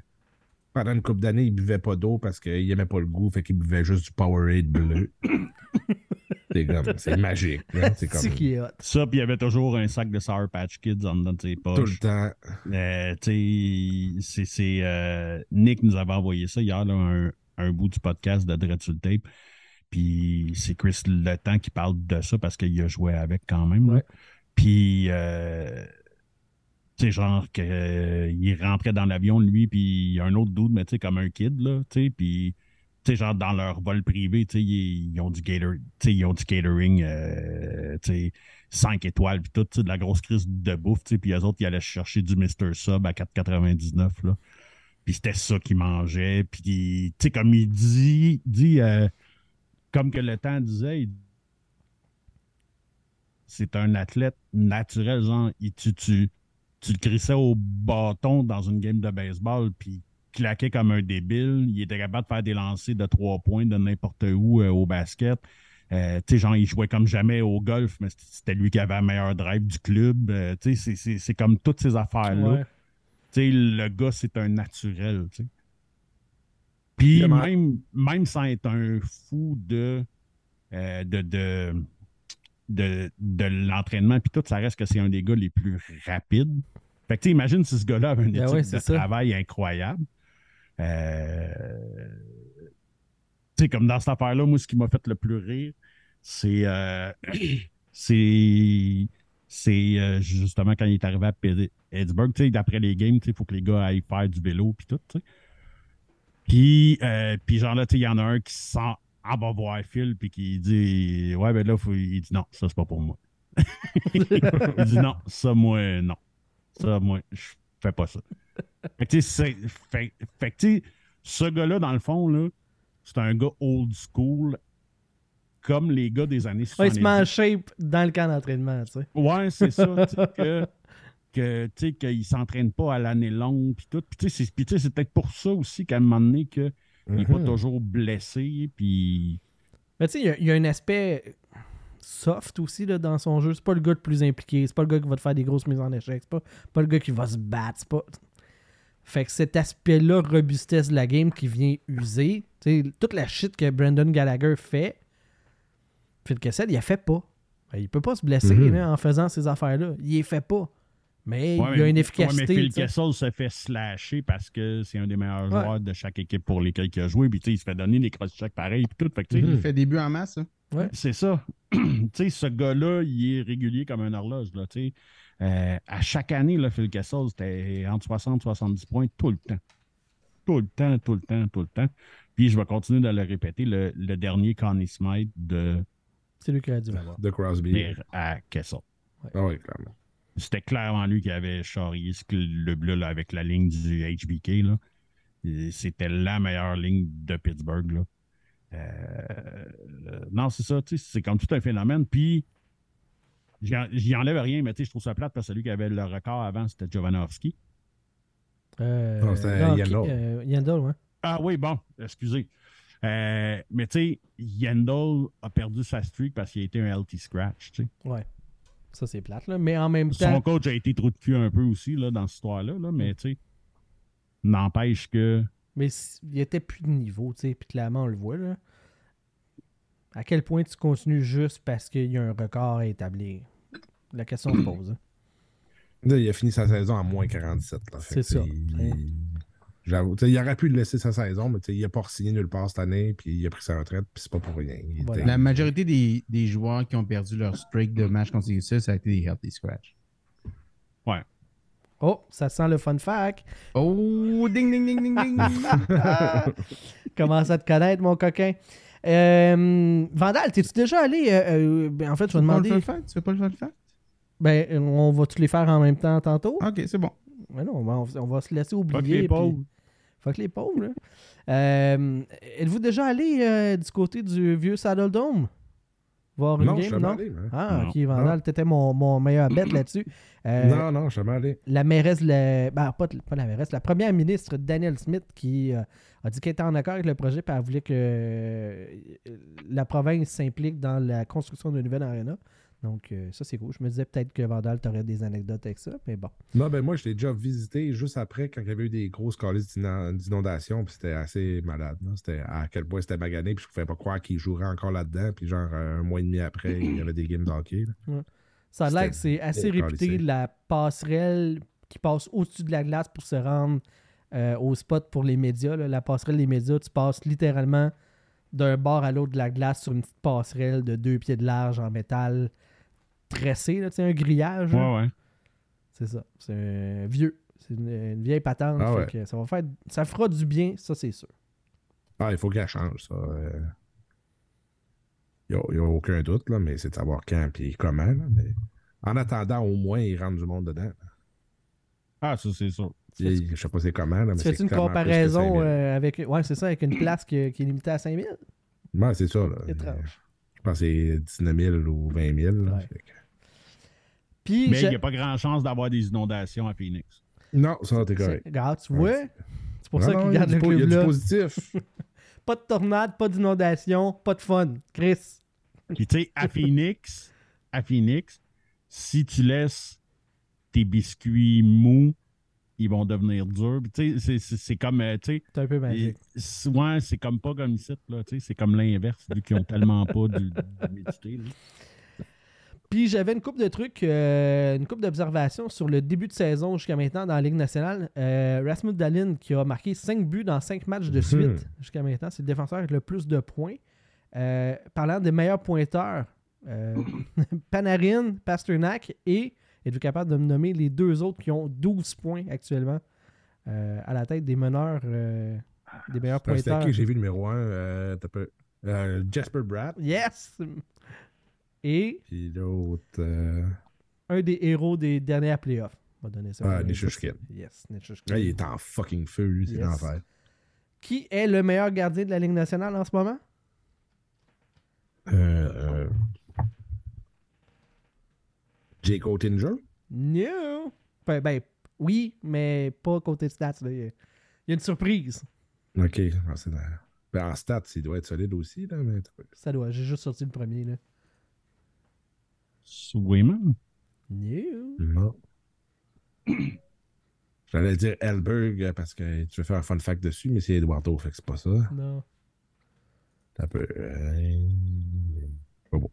pendant une couple d'années, il buvait pas d'eau parce qu'il aimait pas le goût, fait qu'il buvait juste du Powerade bleu. c'est comme, c'est magique. C'est comme C'est qui est hot. Ça, puis il y avait toujours un sac de Sour Patch Kids en dedans de ses tout le poches. temps. Euh, tu sais, c'est- c'est. euh, Nick nous avait envoyé ça hier, là, un, un bout du podcast de Dread sur le tape. Puis c'est Chris Le Temps qui parle de ça parce qu'il a joué avec quand même. Ouais. Puis, euh, tu sais, genre, que, euh, il rentrait dans l'avion, lui, puis il y a un autre dude, mais tu sais, comme un kid, là, tu sais, puis, sais, genre, dans leur vol privé, tu sais, ils, ont du catering, euh, tu sais, 5 étoiles, puis tout, tu sais, de la grosse crise de bouffe, tu sais, puis eux autres, ils allaient chercher du Mr. Sub à 4,99, là. Puis c'était ça qu'ils mangeaient, puis, tu sais, comme il dit, dit euh, comme que le temps disait, c'est un athlète naturel, genre, il- tu, tu, tu le crissais au bâton dans une game de baseball, puis claquait comme un débile. Il était capable de faire des lancers de trois points de n'importe où euh, au basket. Euh, tu sais, genre, il jouait comme jamais au golf, mais c'était lui qui avait la meilleure drive du club. Euh, tu sais, c'est- comme toutes ces affaires-là. Ouais. Tu sais, le gars, c'est un naturel, tu sais. Puis même, même sans être un fou de, euh, de, de, de, de l'entraînement, puis tout, ça reste que c'est un des gars les plus rapides. Fait que imagine si ce gars-là avait une Ben éthique ouais, de ça. travail incroyable. Euh, Tu sais, comme dans cette affaire-là, moi, ce qui m'a fait le plus rire, c'est euh, c'est euh, justement quand il est arrivé à Pittsburgh, d'après les games, il faut que les gars aillent faire du vélo puis tout. Puis, genre là, il y en a un qui se sent en va voir Phil puis qui dit Ouais, ben là, il dit non, ça c'est pas pour moi. il dit non, ça moi, non. Ça, moi, je fais pas ça. Fait que fait, fait que ce gars-là, dans le fond, là, c'est un gars old school, comme les gars des années Ouais, il se met en 70. shape dans le camp d'entraînement, tu sais. Ouais, c'est ça, tu sais, que, que, tu sais, qu'il s'entraîne pas à l'année longue, puis tout. Puis, tu sais, c'est- peut-être pour ça aussi qu'à un moment donné, qu'il n'est pas Mhm. toujours blessé, puis... Mais tu sais, il y il y, a un aspect soft aussi là, dans son jeu. C'est pas le gars le plus impliqué. C'est pas le gars qui va te faire des grosses mises en échec. C'est pas, pas le gars qui va se battre. C'est pas... Fait que cet aspect-là, robustesse de la game qui vient user, tu sais, toute la shit que Brandon Gallagher fait, Phil Kessel, il a fait pas. Il peut pas se blesser Mhm. là, en faisant ces affaires-là. Il les fait pas. Mais Ouais, il y a une ouais, efficacité. mais Phil. Kessel se fait slasher parce que c'est un des meilleurs Ouais. joueurs de chaque équipe pour lesquels il a joué. Puis tu sais, il se fait donner des cross-checks pareils. Tout. Fait que, tu sais, Il fait des buts en masse. hein. C'est ça. tu sais, ce gars-là, il est régulier comme un horloge. Là, tu sais. Euh, à chaque année, là, Phil Kessel, c'était entre 60 et 70 points tout le temps. Tout le temps, tout le temps, tout le temps. Puis je vais continuer de le répéter, le, le dernier Connie Smythe de C'est lui qui a dû l'avoir. De Crosby. à Kessel. Ah oui, clairement. C'était clairement lui qui avait charrié ce club-là là, avec la ligne du HBK. C'était la meilleure ligne de Pittsburgh. Là. Euh, non, c'est ça. tu sais, C'est comme tout un phénomène. Puis, j'y en- j'y enlève rien, mais tu sais, je trouve ça plate parce que celui qui avait le record avant, c'était Jovanovski. Euh, Non, c'était Yandel. euh, Yandel, ouais. Ah oui, bon, excusez. Euh, mais tu sais, Yandel a perdu sa streak parce qu'il a été un LT scratch. tu sais. Ouais. Ça, c'est plate, là. Mais en même Son temps, coach a été trou de cul un peu aussi là, dans cette histoire-là, là, mais tu sais, n'empêche que. Mais il était plus de niveau, tu sais. Puis clairement, on le voit, là. À quel point tu continues juste parce qu'il y a un record à établir? La question se pose. hein. Là, il a fini sa saison à moins 47. là. Fait C'est que, ça. il- Ouais. J'avoue, il aurait pu le laisser sa saison, mais tu sais, il n'a pas signé nulle part cette année, puis il a pris sa retraite, puis c'est pas pour rien. Il Voilà. était- La majorité des, des joueurs qui ont perdu leur streak de match consécutifs, ça a été des healthy scratch. Oh, ça sent le fun fact. Oh, ding, ding, ding, ding, ding. Commence à te connaître, mon coquin. Euh, Vandal, t'es-tu déjà allé. euh, euh, ben, en fait, je vais Tu fais pas le demander. fun fact? Tu fais pas le fun fact? Ben, on va tous les faire en même temps tantôt. Ok, c'est bon. Mais non, on va, on va se laisser oublier. Fuck les puis- pauvres. Fuck les pauvres. là. Euh, Êtes-vous déjà allé euh, du côté du vieux Saddle Dome? Voir une Non, je game, non? allé. hein. Ah, Non. ok, Vandal, t'étais mon, mon meilleur bet là-dessus. Euh, Non, non, je suis jamais allé. la mairesse, ben, pas, pas la mairesse, la première ministre Danielle Smith qui euh, a dit qu'elle était en accord avec le projet et elle voulait que euh, la province s'implique dans la construction d'une nouvelle arena. Donc, euh, ça, c'est cool. Je me disais peut-être que Vandal, t'aurais des anecdotes avec ça, mais bon. Non, ben moi, je l'ai déjà visité juste après quand il y avait eu des grosses calices d'inondations, puis c'était assez malade. là. C'était à quel point c'était magané, puis je pouvais pas croire qu'il jouerait encore là-dedans, puis genre un mois et demi après, il y avait des games d'hockey. là. Ça a l'air que c'est assez réputé la passerelle qui passe au-dessus de la glace pour se rendre euh, au spot pour les médias. là. La passerelle des médias, tu passes littéralement d'un bord à l'autre de la glace sur une petite passerelle de deux pieds de large en métal tressé, là, un grillage. Ouais, ouais. C'est ça. C'est un vieux. C'est une, une vieille patente. Ah fait ouais. que ça va faire. Ça fera du bien, ça c'est sûr. Ah, il faut qu'elle change, ça. Il n'y a, aucun doute, là, mais c'est de savoir quand et comment. là, mais en attendant, au moins, ils rentrent du monde dedans. Ah, ça, c'est sûr. Je sais pas c'est comment, là, mais Tu une comparaison 5000. euh, avec. Ouais, c'est ça, avec une place qui, qui est limitée à 5000. Ouais, c'est ça. Là. Étrange. Je pense que c'est 19 000 ou 20 000. là, Ouais. fait que- Puis, Mais je- il n'y a pas grand chance d'avoir des inondations à Phoenix. Non, ça, t'es correct. c'est- Regarde, tu Ouais, vois, c'est- c'est pour Non, ça non, qu'ils il y a gardent du le Il y a du positif. Pas de tornade, pas d'inondation, pas de fun. Chris. Puis tu sais, à Phoenix, à Phoenix, si tu laisses tes biscuits mous, ils vont devenir durs. Puis tu sais, c'est- comme, euh, tu sais, C'est un peu magique. et- ouais, c'est comme pas comme ici, là, tu sais, c'est comme l'inverse, vu qu'ils ont tellement pas d'humidité. Puis j'avais une coupe de trucs, euh, une coupe d'observations sur le début de saison jusqu'à maintenant dans la Ligue nationale. Euh, Rasmus Dalin qui a marqué 5 buts dans 5 matchs de suite Mhm. jusqu'à maintenant. C'est le défenseur avec le plus de points. Euh, parlant des meilleurs pointeurs, euh, Panarin, Pasternak et êtes-vous capable de me nommer les deux autres qui ont 12 points actuellement à la tête des meneurs, des meilleurs pointeurs? qui j'ai vu numéro 1 Jasper Bratt. Yes! Et Puis l'autre. euh, un des héros des dernières playoffs. On va donner ça. Ah, indice. Yes, Nichushkin. là, il est en fucking feu, lui, c'est Yes. l'enfer. Qui est le meilleur gardien de la Ligue nationale en ce moment? Euh, euh, Jake Oettinger? No! Ben, ben, oui, mais pas côté stats. là. Il y a- une surprise. Ok, ah, c'est ben, en stats, il doit être solide aussi. Là, mais... Ça doit. J'ai juste sorti le premier. Là. Swayman? No! Non. J'allais dire Elberg euh, parce que tu veux faire un fun fact dessus, mais c'est Eduardo, fait que c'est pas ça. Non. C'est un peu. euh, Pas bon.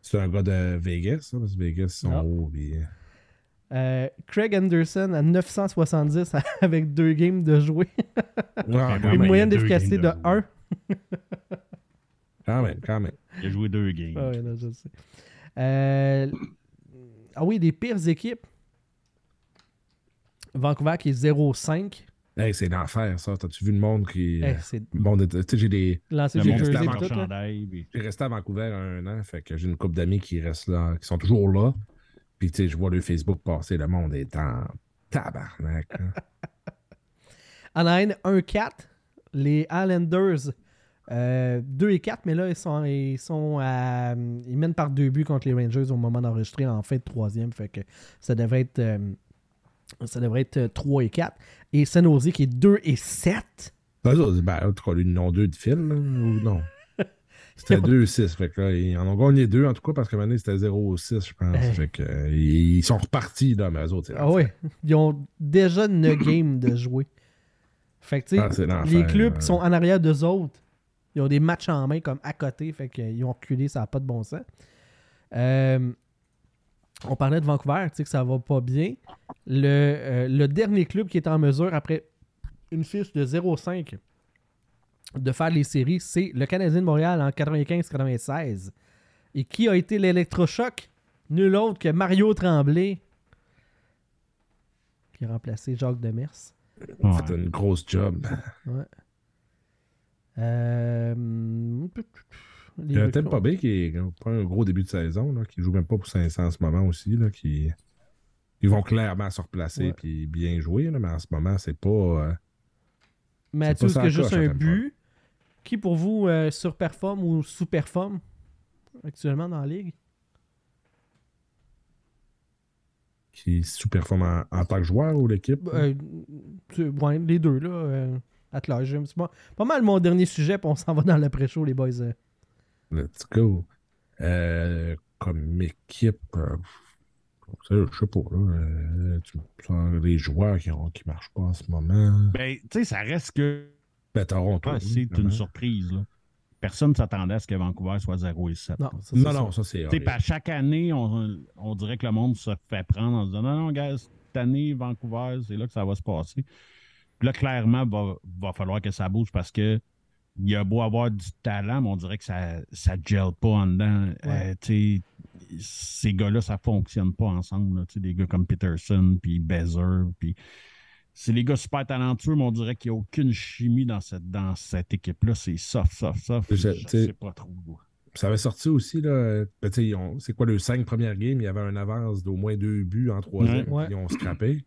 C'est un gars de Vegas, ça, parce que Vegas sont hauts. puis- Euh, Craig Anderson à 970 avec deux games de jouer. Oui, Une moyenne d'efficacité de 1. quand même, quand même. Il a joué deux games. Ah ouais, non, je sais. Euh, Ah oui, des pires équipes. Vancouver qui est 0-5. Hey, c'est l'enfer, ça. T'as-tu vu le monde qui. Eh, c'est Bon, de- tu sais, j'ai des. lancer chandail, puis- J'ai resté à Vancouver un an, fait que j'ai une couple d'amis qui restent là, qui sont toujours là. Puis, tu sais, je vois le Facebook passer, le monde est en tabarnak. hein. Anaheim 1-4. Les Islanders euh, 2 et 4, mais là, ils sont, ils sont à- Ils mènent par deux buts contre les Rangers au moment d'enregistrer en fin de troisième. Fait que ça devrait être. euh, ça devrait être euh, 3 et 4. Et San Jose qui est 2 et 7. Eux autres, ben, en tout cas, ils n'ont deux de fil, là, ou non? C'était 2-6. Fait que là, ils en ont gagné deux, en tout cas, parce que maintenant, c'était 0-6, je pense. Fait que, euh, ils sont repartis, là, mais eux autres, Ah ouais. Ils ont déjà une game de jouer. Fait que, tu sais, Ah, les clubs ouais. qui sont en arrière d'eux autres, ils ont des matchs en main comme à côté. Fait qu'ils ont reculé, ça n'a pas de bon sens. Euh, on parlait de Vancouver, tu sais que ça va pas bien. Le, euh, le dernier club qui est en mesure, après une fiche de 0-5, de faire les séries, c'est le Canadien de Montréal en 95-96. Et qui a été l'électrochoc? Nul autre que Mario Tremblay, qui a remplacé Jacques Demers. Ouais. C'est une grosse job. Ouais. Euh... Il y a pas bien qui est pas un gros début de saison, là, qui joue même pas pour 500 en ce moment aussi, là, qui ils vont clairement se replacer Ouais. puis bien jouer, là, mais en ce moment, c'est pas. euh, qui a ça juste un but. Qui pour vous euh, surperforme ou sous-performe actuellement dans la ligue? qui sous-performe en, en tant que joueur ou l'équipe? Euh, ouais, les deux, là. At large. C'est pas, pas mal mon dernier sujet, puis on s'en va dans l'après-show, les boys. euh. Let's go. Euh, comme équipe, euh, je sais pas, là. euh, tu sens les joueurs qui, ont, qui marchent pas en ce moment. Ben, tu sais, ça reste que Ben, Toronto. ah, c'est une surprise. Là. Personne ne s'attendait à ce que Vancouver soit 0 et 7. Non, ça, c'est Non, ça. non, ça c'est. À chaque année, on, on dirait que le monde se fait prendre en se disant non, non, gars, cette année, Vancouver, c'est là que ça va se passer. Là, clairement, va, va falloir que ça bouge parce que il y a beau avoir du talent, mais on dirait que ça ne gèle pas en dedans. Ouais. Euh, ces gars-là, ça fonctionne pas ensemble. là. Des gars comme Peterson, puis Bezer, puis c'est les gars super talentueux, mais on dirait qu'il n'y a aucune chimie dans cette, dans cette équipe-là. C'est soft, soft, soft. Je- tu sais- pas trop. Ça avait sorti aussi, là. ben, c'est quoi, le cinq premières games, il y avait un avance d'au moins deux buts en troisième, Ouais. puis ils ont scrappé.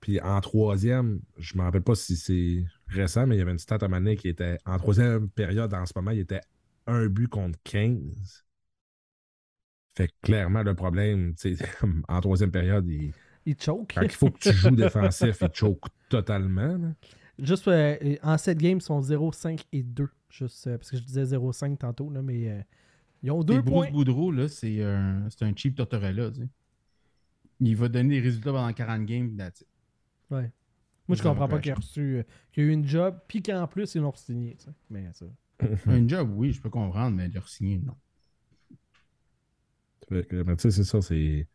Puis en troisième, je ne me rappelle pas si c'est récent, mais il y avait une stat à Mané qui était en troisième période en ce moment, il était un but contre 15. Fait que clairement, le problème, tu sais, en troisième période, il- Il choke. quand il faut que tu joues défensif, il choke totalement. là. Juste euh, en 7 games, ils sont 0, 5 et 2. Juste euh, parce que je disais 0, 5 tantôt, là, mais euh, ils ont Et deux Bruce points. Boudreau, là, c'est un, c'est un cheap Tortorella. Tu sais. Il va donner des résultats pendant 40 games. that's it. Ouais. Moi, je comprends pas qu'il a reçu, euh, qu'il a eu une job, puis qu'en plus, ils l'ont signé. tu sais. Mais ça. Un job, oui, je peux comprendre, mais leur signer, non. Fait que, mais tu sais, c'est ça, c'est.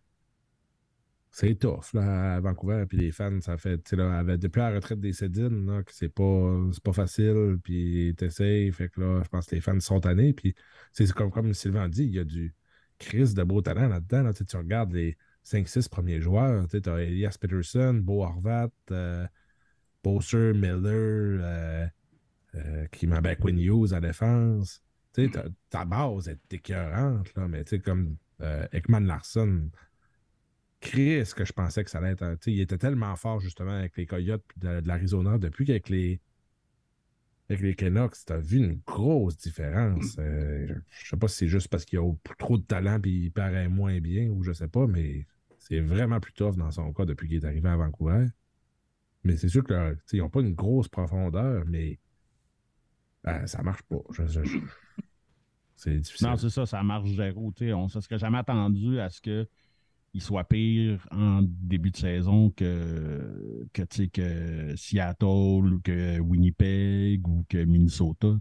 C'est tough, là, à Vancouver. Puis les fans, ça fait. Tu sais, là, avec- depuis la retraite des Cédines, là, que c'est pas, c'est pas facile. Puis t'essayes. Fait que là, je pense que les fans sont tannés. Puis c'est comme, comme Sylvain dit, il y a du Chris de beau talent là-dedans. Là. Tu sais, tu regardes les 5-6 premiers joueurs. Tu as Elias Peterson, Beau Horvat, euh, Miller, euh, euh, qui m'a ben, Quinn Hughes à défense. Tu sais, ta- base est écœurante, là, mais tu sais, comme euh, Ekman Larson, Chris, que je pensais que ça allait être. un- il était tellement fort, justement, avec les Coyotes de, de l'Arizona, depuis qu'avec les. Avec les Canucks, tu as vu une grosse différence. Euh, je sais pas si c'est juste parce qu'il a trop de talent et il paraît moins bien ou je sais pas, mais c'est vraiment plus tough dans son cas depuis qu'il est arrivé à Vancouver. Mais c'est sûr que tu sais, ils n'ont pas une grosse profondeur, mais ben, ça marche pas. Je- je- je- C'est difficile. Non, c'est ça, ça marche zéro. On ne se serait jamais attendu à ce qu'il soit pire en début de saison que, que, tu sais, que Seattle ou que Winnipeg ou que Minnesota.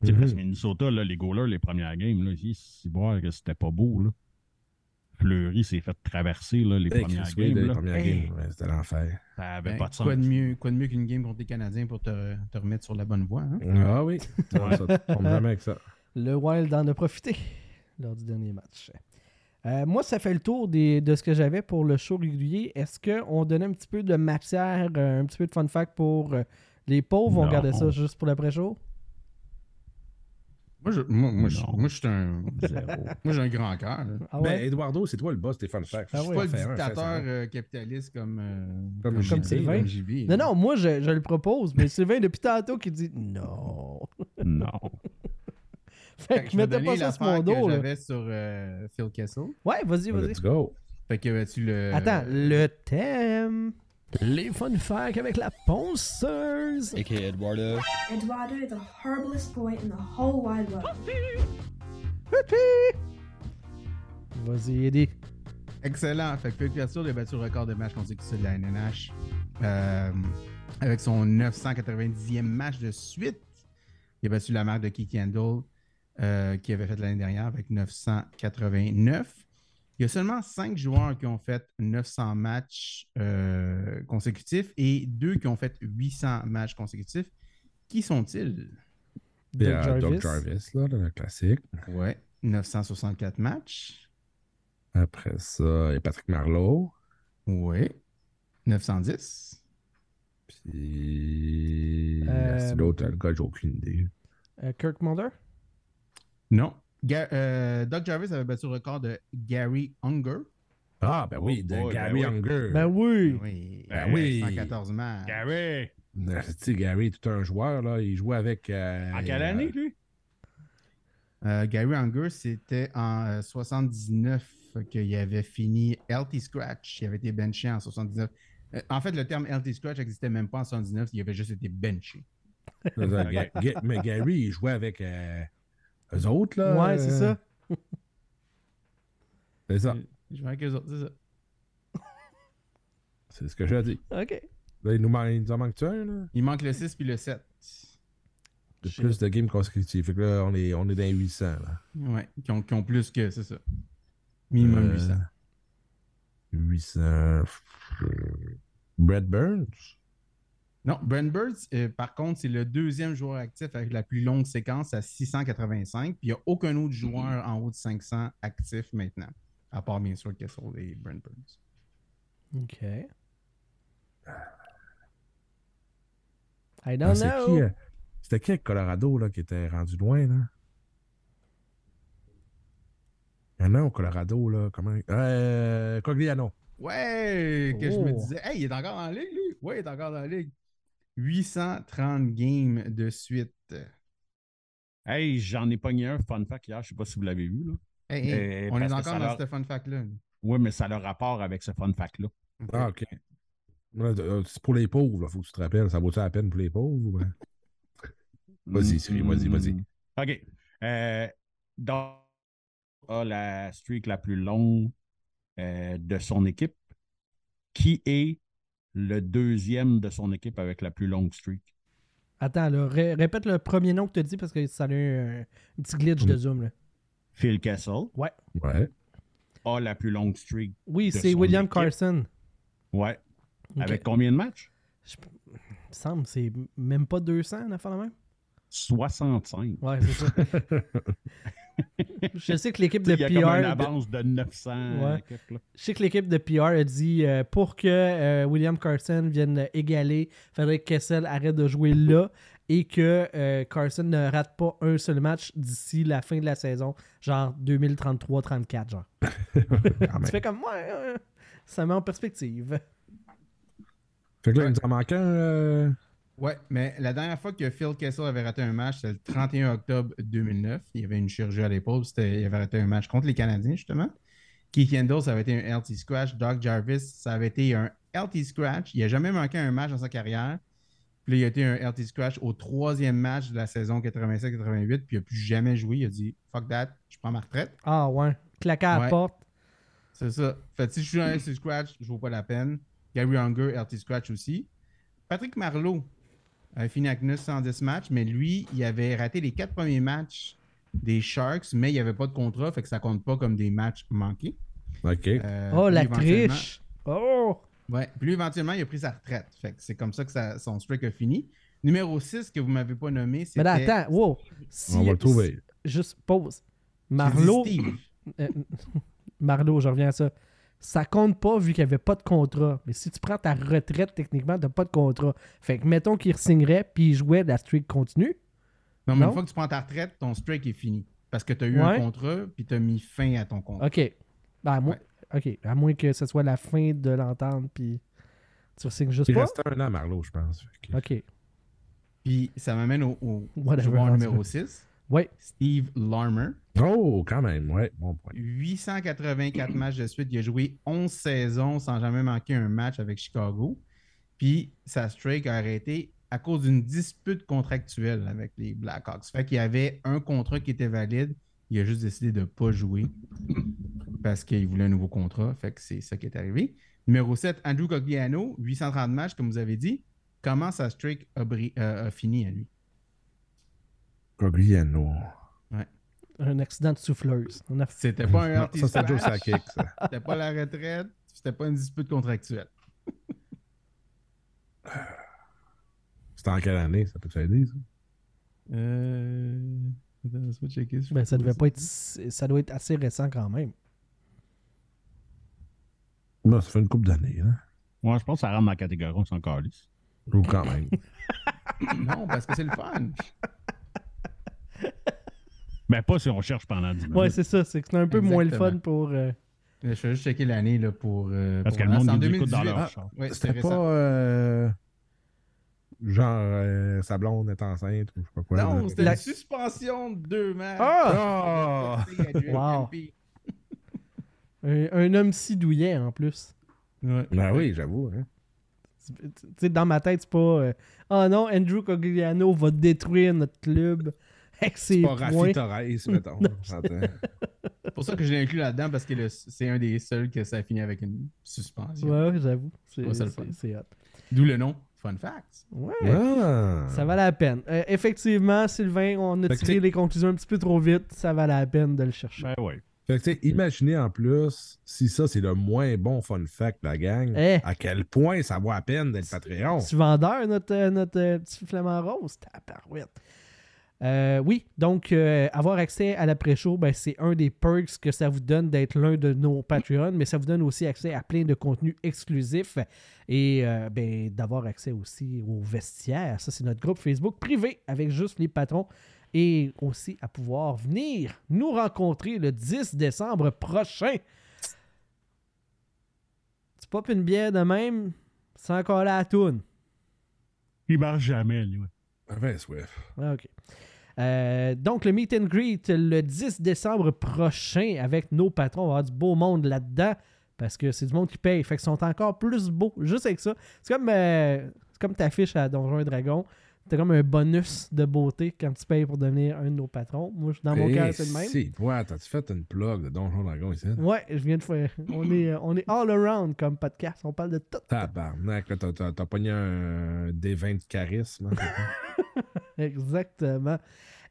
Parce que Minnesota, là, les goalers, les premières games, là, c'est voir que c'était pas beau. Là. Fleury s'est fait traverser là, les Hey, premières games. les là. premières Hey. games, ouais, c'était l'enfer. Ça avait Ben, pas de sens. quoi, de mieux, quoi de mieux qu'une game contre les Canadiens pour te, te remettre sur la bonne voie? Hein? Ah oui, non, ça tombe jamais avec ça. Le Wild en a profité lors du dernier match. Euh, moi, ça fait le tour des- de ce que j'avais pour le show régulier. Est-ce qu'on donnait un petit peu de matière, euh, un petit peu de fun fact pour euh, les pauvres? On gardait ça juste pour l'après-show? Moi, je, moi, moi, je, Non. moi, je suis un. Moi, j'ai un grand cœur. Ah Ben? Eduardo, c'est toi le boss des fun facts. Ah Je suis ouais, pas le un, dictateur euh, capitaliste comme, euh, Comme Comme JB, Sylvain. JB. non, non, moi, je, je le propose, mais Sylvain, depuis tantôt, qui dit non. Non. fait Fait que je vais mettez pas ça sur mon dos, j'avais sur euh, Phil Kessel. Ouais, vas-y, vas-y. Let's go. Fait que tu le. Attends, le thème. Les fun facts avec la ponceuse. aka Eduardo. Eduardo is the horriblest boy in the whole wide world. Vas-y, Eddie. Excellent. Fait que Phil Kessel a battu le record de matchs consécutifs de la NNH euh, avec son 990e match de suite. Il a battu la marque de Keith Kendall euh, qui avait fait l'année dernière avec 989. Il y a seulement 5 joueurs qui ont fait 900 matchs euh, consécutifs et 2 qui ont fait 800 matchs consécutifs. Qui sont-ils? Doug euh, Jarvis. Doug Jarvis, là, le classique. Ouais, 964 matchs. Après ça, il y a Patrick Marleau. Oui. 910. Puis. Euh, C'est l'autre, le gars, j'ai aucune idée. Euh, Kirk Mulder? Non. Ga- euh, Doug Jarvis avait battu le record de Gary Unger. Ah, ben oui, Oh de boy, Gary ben oui. Unger. Ben oui. Oui. Ben oui. 114 matchs. Gary! Euh, Tu sais, Gary, tout un joueur, là. Il jouait avec. euh, En quelle euh, année, lui? Euh, Gary Unger, c'était en euh, 79 qu'il avait fini LT Scratch. Il avait été benché en 79. Euh, en fait, le terme LT Scratch n'existait même pas en 79, il avait juste été benché. Mais Gary, il jouait avec euh, eux autres, là. Ouais, c'est euh, ça. C'est ça. Je jouais avec eux autres, c'est ça. C'est ce que j'ai dit. OK. Là, il nous, man- il nous en manque-tu un, là? Il manque le 6 puis le 7. De plus de games consécutifs. Fait que là, on est, on est dans les 800, là. Ouais, qui ont, qui ont plus que, c'est ça. Minimum Euh, 800. 800. euh, Brett Burns? Non, Brent Burns, euh, par contre, c'est le deuxième joueur actif avec la plus longue séquence à 685. Puis il n'y a aucun autre joueur en haut de 500 actif maintenant. À part bien sûr Kessel et Brent Burns. OK. I Ah, don't c'est know. qui, euh, C'était qui avec Colorado, là, qui était rendu loin, là? Il y en a au Colorado, là. Comment. Euh. Cogliano. Ouais, que je me Oh. disais, hey, il est encore dans la ligue, lui. Ouais, il est encore dans la ligue. 830 games de suite. Hey, j'en ai pogné un fun fact hier, je sais pas si vous l'avez vu. Là. Hey, hey, Euh, on est encore dans leur- ce fun fact-là. Oui, mais ça a le rapport avec ce fun fact-là. Ah, ok. Là, euh, C'est pour les pauvres, là. Faut que tu te rappelles. Ça vaut-tu la peine pour les pauvres? Vas-y, Siri, vas-y, vas-y. Mm. OK. Euh, donc, a la streak la plus longue euh, de son équipe. Qui est le deuxième de son équipe avec la plus longue streak? Attends, là, ré- répète le premier nom que tu as dit parce que ça a eu un, un petit glitch de Mm. zoom. Là. Phil Kessel Ouais. a la plus longue streak. Oui, c'est William équipe. Carson. Ouais. Avec combien de matchs? Je- Il me semble que c'est même pas 200, la fin de même. 65. Ouais, c'est ça. je sais que l'équipe de Il y a comme une PR. de- avance de 900. Ouais. quelques. Je sais que l'équipe de PR a dit euh, pour que euh, William Carson vienne égaler, il faudrait que Kessel arrête de jouer là et que euh, Carson ne rate pas un seul match d'ici la fin de la saison, genre 2033-34, genre. Même. Tu fais comme moi, ça met en perspective. Fait que là, il nous en manque un. Ouais, mais la dernière fois que Phil Kessel avait raté un match, c'était le 31 octobre 2009. Il y avait une chirurgie à l'épaule. Il avait raté un match contre les Canadiens, justement. Keith Kendall, ça avait été un LT Scratch. Doug Jarvis, ça avait été un LT Scratch. Il n'a jamais manqué un match dans sa carrière. Puis là, il a été un LT Scratch au troisième match de la saison 87-88. Puis il n'a plus jamais joué. Il a dit Fuck that, je prends ma retraite. Ah ouais, claquer à la porte. C'est ça. Fait si je suis un LT Scratch, je ne vaut pas la peine. Gary Unger, LT Scratch aussi. Patrick Marleau a fini avec 910 matchs, mais lui, il avait raté les quatre premiers matchs des Sharks, mais il n'y avait pas de contrat, fait que ça compte pas comme des matchs manqués. OK. Euh, oh, la triche! Oh! Ouais. Puis lui, éventuellement, il a pris sa retraite. Fait que c'est comme ça que ça- son streak a fini. Numéro 6, que vous ne m'avez pas nommé, Mais c'était... là, attends, wow! Si- On va le trouver. Juste pause. Marlowe. Euh, Marlowe, je reviens à ça. Ça compte pas vu qu'il n'y avait pas de contrat. Mais si tu prends ta retraite, techniquement, tu n'as pas de contrat. Fait que mettons qu'il signerait puis il jouait, la streak continue. Non, mais Non? une fois que tu prends ta retraite, ton streak est fini. Parce que tu as eu Ouais. un contrat, puis tu as mis fin à ton contrat. OK. Ben, à, moins... OK. À moins que ce soit la fin de l'entente puis tu signes juste Il pas? restait un an, Marlowe, je pense. OK. Puis ça m'amène au, au joueur numéro là. 6, Ouais. Steve Larmer. Oh, quand même, ouais, bon point. 884 matchs de suite. Il a joué 11 saisons sans jamais manquer un match avec Chicago. Puis sa streak a arrêté à cause d'une dispute contractuelle avec les Blackhawks. Fait qu'il y avait un contrat qui était valide. Il a juste décidé de ne pas jouer parce qu'il voulait un nouveau contrat. Fait que c'est ça qui est arrivé. Numéro 7, Andrew Cogliano, 830 matchs, comme vous avez dit. Comment sa streak a, bri- euh, a fini à lui? Cogliano. Un accident de souffleuse. A... C'était pas un Non, ça, c'était Joe splash. Sakic, ça. C'était pas la retraite, c'était pas une dispute contractuelle. C'était en quelle année, ça peut t'aider, ça? Euh... Attends, laisse-moi checker si je Ben, ça devait pas être. Ça doit être assez récent quand même. Non, ça fait une couple d'années, hein? Moi, je pense que ça rentre dans la catégorie, on s'en calisse. Ou quand même. Non, parce que c'est le fun. Mais pas si on cherche pendant 10 minutes. Ouais, c'est ça. C'est que c'est un peu moins le fun pour. euh, Je vais juste checker l'année là, pour. euh, Parce pour que le monde c'est en nous écoute dans 2018. leur Ah, char. ouais, C'était pas. euh, genre, euh, sa blonde est enceinte ou je sais pas quoi. Non, c'était La- une suspension de deux matchs. Ah! Wow. Un, un homme si douillet en plus. Ouais. Ben oui, j'avoue. Hein. Tu tu sais, dans ma tête, c'est pas. euh, Ah non, Andrew Cogliano va détruire notre club avec ses pas. Rafi Torres, mettons. C'est pour ça que je l'ai inclus là-dedans parce que c'est un des seuls que ça a fini avec une suspension. Ouais, j'avoue. C'est Ouais, hot. D'où le nom Fun Facts. Ouais. Ah! Ça valait la peine. Euh, effectivement, Sylvain, on a Fait tiré les conclusions un petit peu trop vite. Ça valait la peine de le chercher. Ben ouais. Fait que, tu sais, imaginez en plus, si ça, c'est le moins bon fun fact de la gang, Eh. à quel point ça vaut la peine d'être Patreon. Tu vendeur, notre, euh, notre euh, petit flamant rose. Tabarouette. Euh, oui, donc euh, avoir accès à l'après-show, ben, c'est un des perks que ça vous donne d'être l'un de nos Patreons, mais ça vous donne aussi accès à plein de contenus exclusifs et euh, ben, d'avoir accès aussi au vestiaire. Ça, c'est notre groupe Facebook privé avec juste les patrons et aussi à pouvoir venir nous rencontrer le 10 décembre prochain. Tu popes une bière de même, c'est encore la toune. Il marche jamais, lui. ouais. Parfait, Swift. Ah, OK. Euh, donc, le meet and greet le 10 décembre prochain avec nos patrons. On va avoir du beau monde là-dedans parce que c'est du monde qui paye. Fait qu'ils sont encore plus beaux. Juste avec ça. C'est comme, euh, comme ta fiche à Donjons et Dragons. T'as comme un bonus de beauté quand tu payes pour devenir un de nos patrons. Moi, je- dans mon Eh, cœur, c'est le même. Si, ouais, t'as-tu fait une plug de Donjon Dragon ici? Ouais, je viens de faire. On est, euh, on est all around comme podcast. On parle de tout. Tabarnak, t'as- pogné un D20 de charisme. hein? Exactement.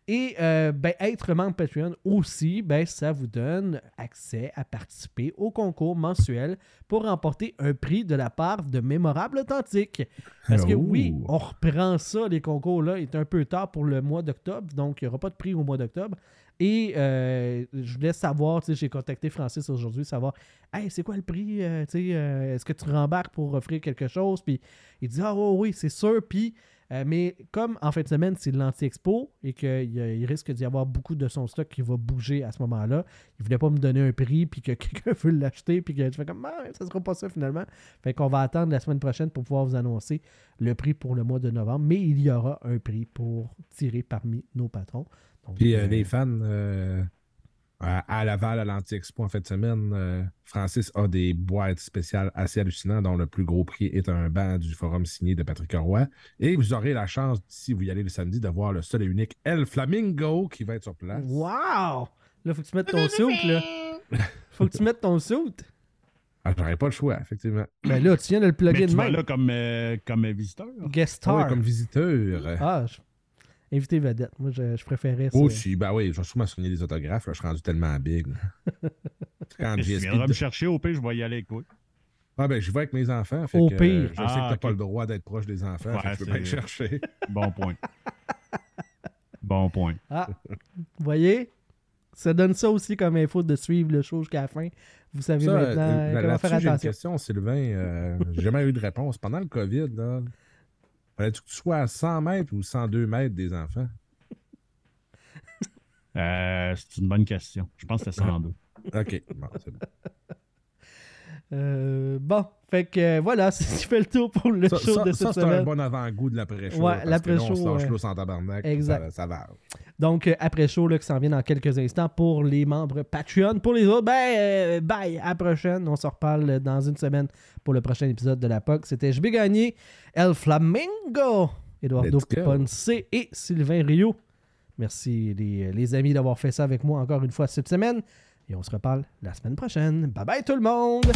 Et euh, ben, être membre Patreon aussi, ben, ça vous donne accès à participer au concours mensuel pour remporter un prix de la part de Mémorable Authentique. Parce que Oh. oui, on reprend ça, les concours-là. Il est un peu tard pour le mois d'octobre, donc il n'y aura pas de prix au mois d'octobre. Et euh, je voulais savoir, j'ai contacté Francis aujourd'hui, savoir, hey, c'est quoi le prix? euh, Est-ce que tu rembarques pour offrir quelque chose? Puis il dit, ah oui, oui, c'est sûr. Puis euh, mais comme en fin de semaine, c'est l'anti-expo et qu'il risque d'y avoir beaucoup de son stock qui va bouger à ce moment-là, il voulait pas me donner un prix puis que quelqu'un veut l'acheter puis que je fais comme ah, ça sera pas ça finalement. Fait qu'on va attendre la semaine prochaine pour pouvoir vous annoncer le prix pour le mois de novembre, mais il y aura un prix pour tirer parmi nos patrons. Donc, Puis euh, euh, les fans euh, à, à Laval, à l'Anti-Expo en fin de semaine, euh, Francis a des boîtes spéciales assez hallucinantes dont le plus gros prix est un banc du forum signé de Patrick Roy. Et vous aurez la chance, si vous y allez le samedi, de voir le seul et unique El Flamingo qui va être sur place. Wow! Là, faut que tu mettes ton suit, là. Faut que tu mettes ton suit. Ah, J'aurais pas le choix, effectivement. Ben là, tu viens de le Mais plugger tu de vas même. là comme, euh, comme visiteur. Guest Ah ouais, star. comme visiteur. Ah, je- invité vedette. Moi, je, je préférais ça. Aussi, ben oui, je vais sûrement soigner des autographes. là, je suis rendu tellement big. là. Quand Tu viendras me chercher, au pire, je vais y aller avec toi. Ah ben, je vais avec mes enfants. Fait Au que, pire. je sais Ah, que t'as ok. pas le droit d'être proche des enfants. fait Ouais, je peux pas te chercher. Bon point. bon point. Ah, vous voyez? Ça donne ça aussi comme info de suivre le show jusqu'à la fin. Vous savez Ça, maintenant euh, euh, comment faire j'ai une attention. question, Sylvain. Euh, j'ai jamais eu de réponse. Pendant le COVID, là, fallait-tu que tu sois à 100 mètres ou 102 mètres des enfants? Euh, c'est une bonne question. Je pense que c'était 102. OK. Bon, c'est bon. Euh, bon, fait que euh, voilà, c'est ce qui fait le tour pour le Ça, show ça- de ça, cette c'est un bon avant-goût de l'après-show. Ouais, l'après-show, On se lâche ouais. l'eau sans tabarnak. Exact. Ça, ça va. Donc, euh, après show là, qui s'en vient dans quelques instants pour les membres Patreon. Pour les autres, ben, euh, bye, à la prochaine. On se reparle dans une semaine pour le prochain épisode de la POC. C'était JB Gagné, El Flamingo, Eduardo. Ponce et Sylvain Rio. Merci les, les amis d'avoir fait ça avec moi encore une fois cette semaine. Et on se reparle la semaine prochaine. Bye bye tout le monde!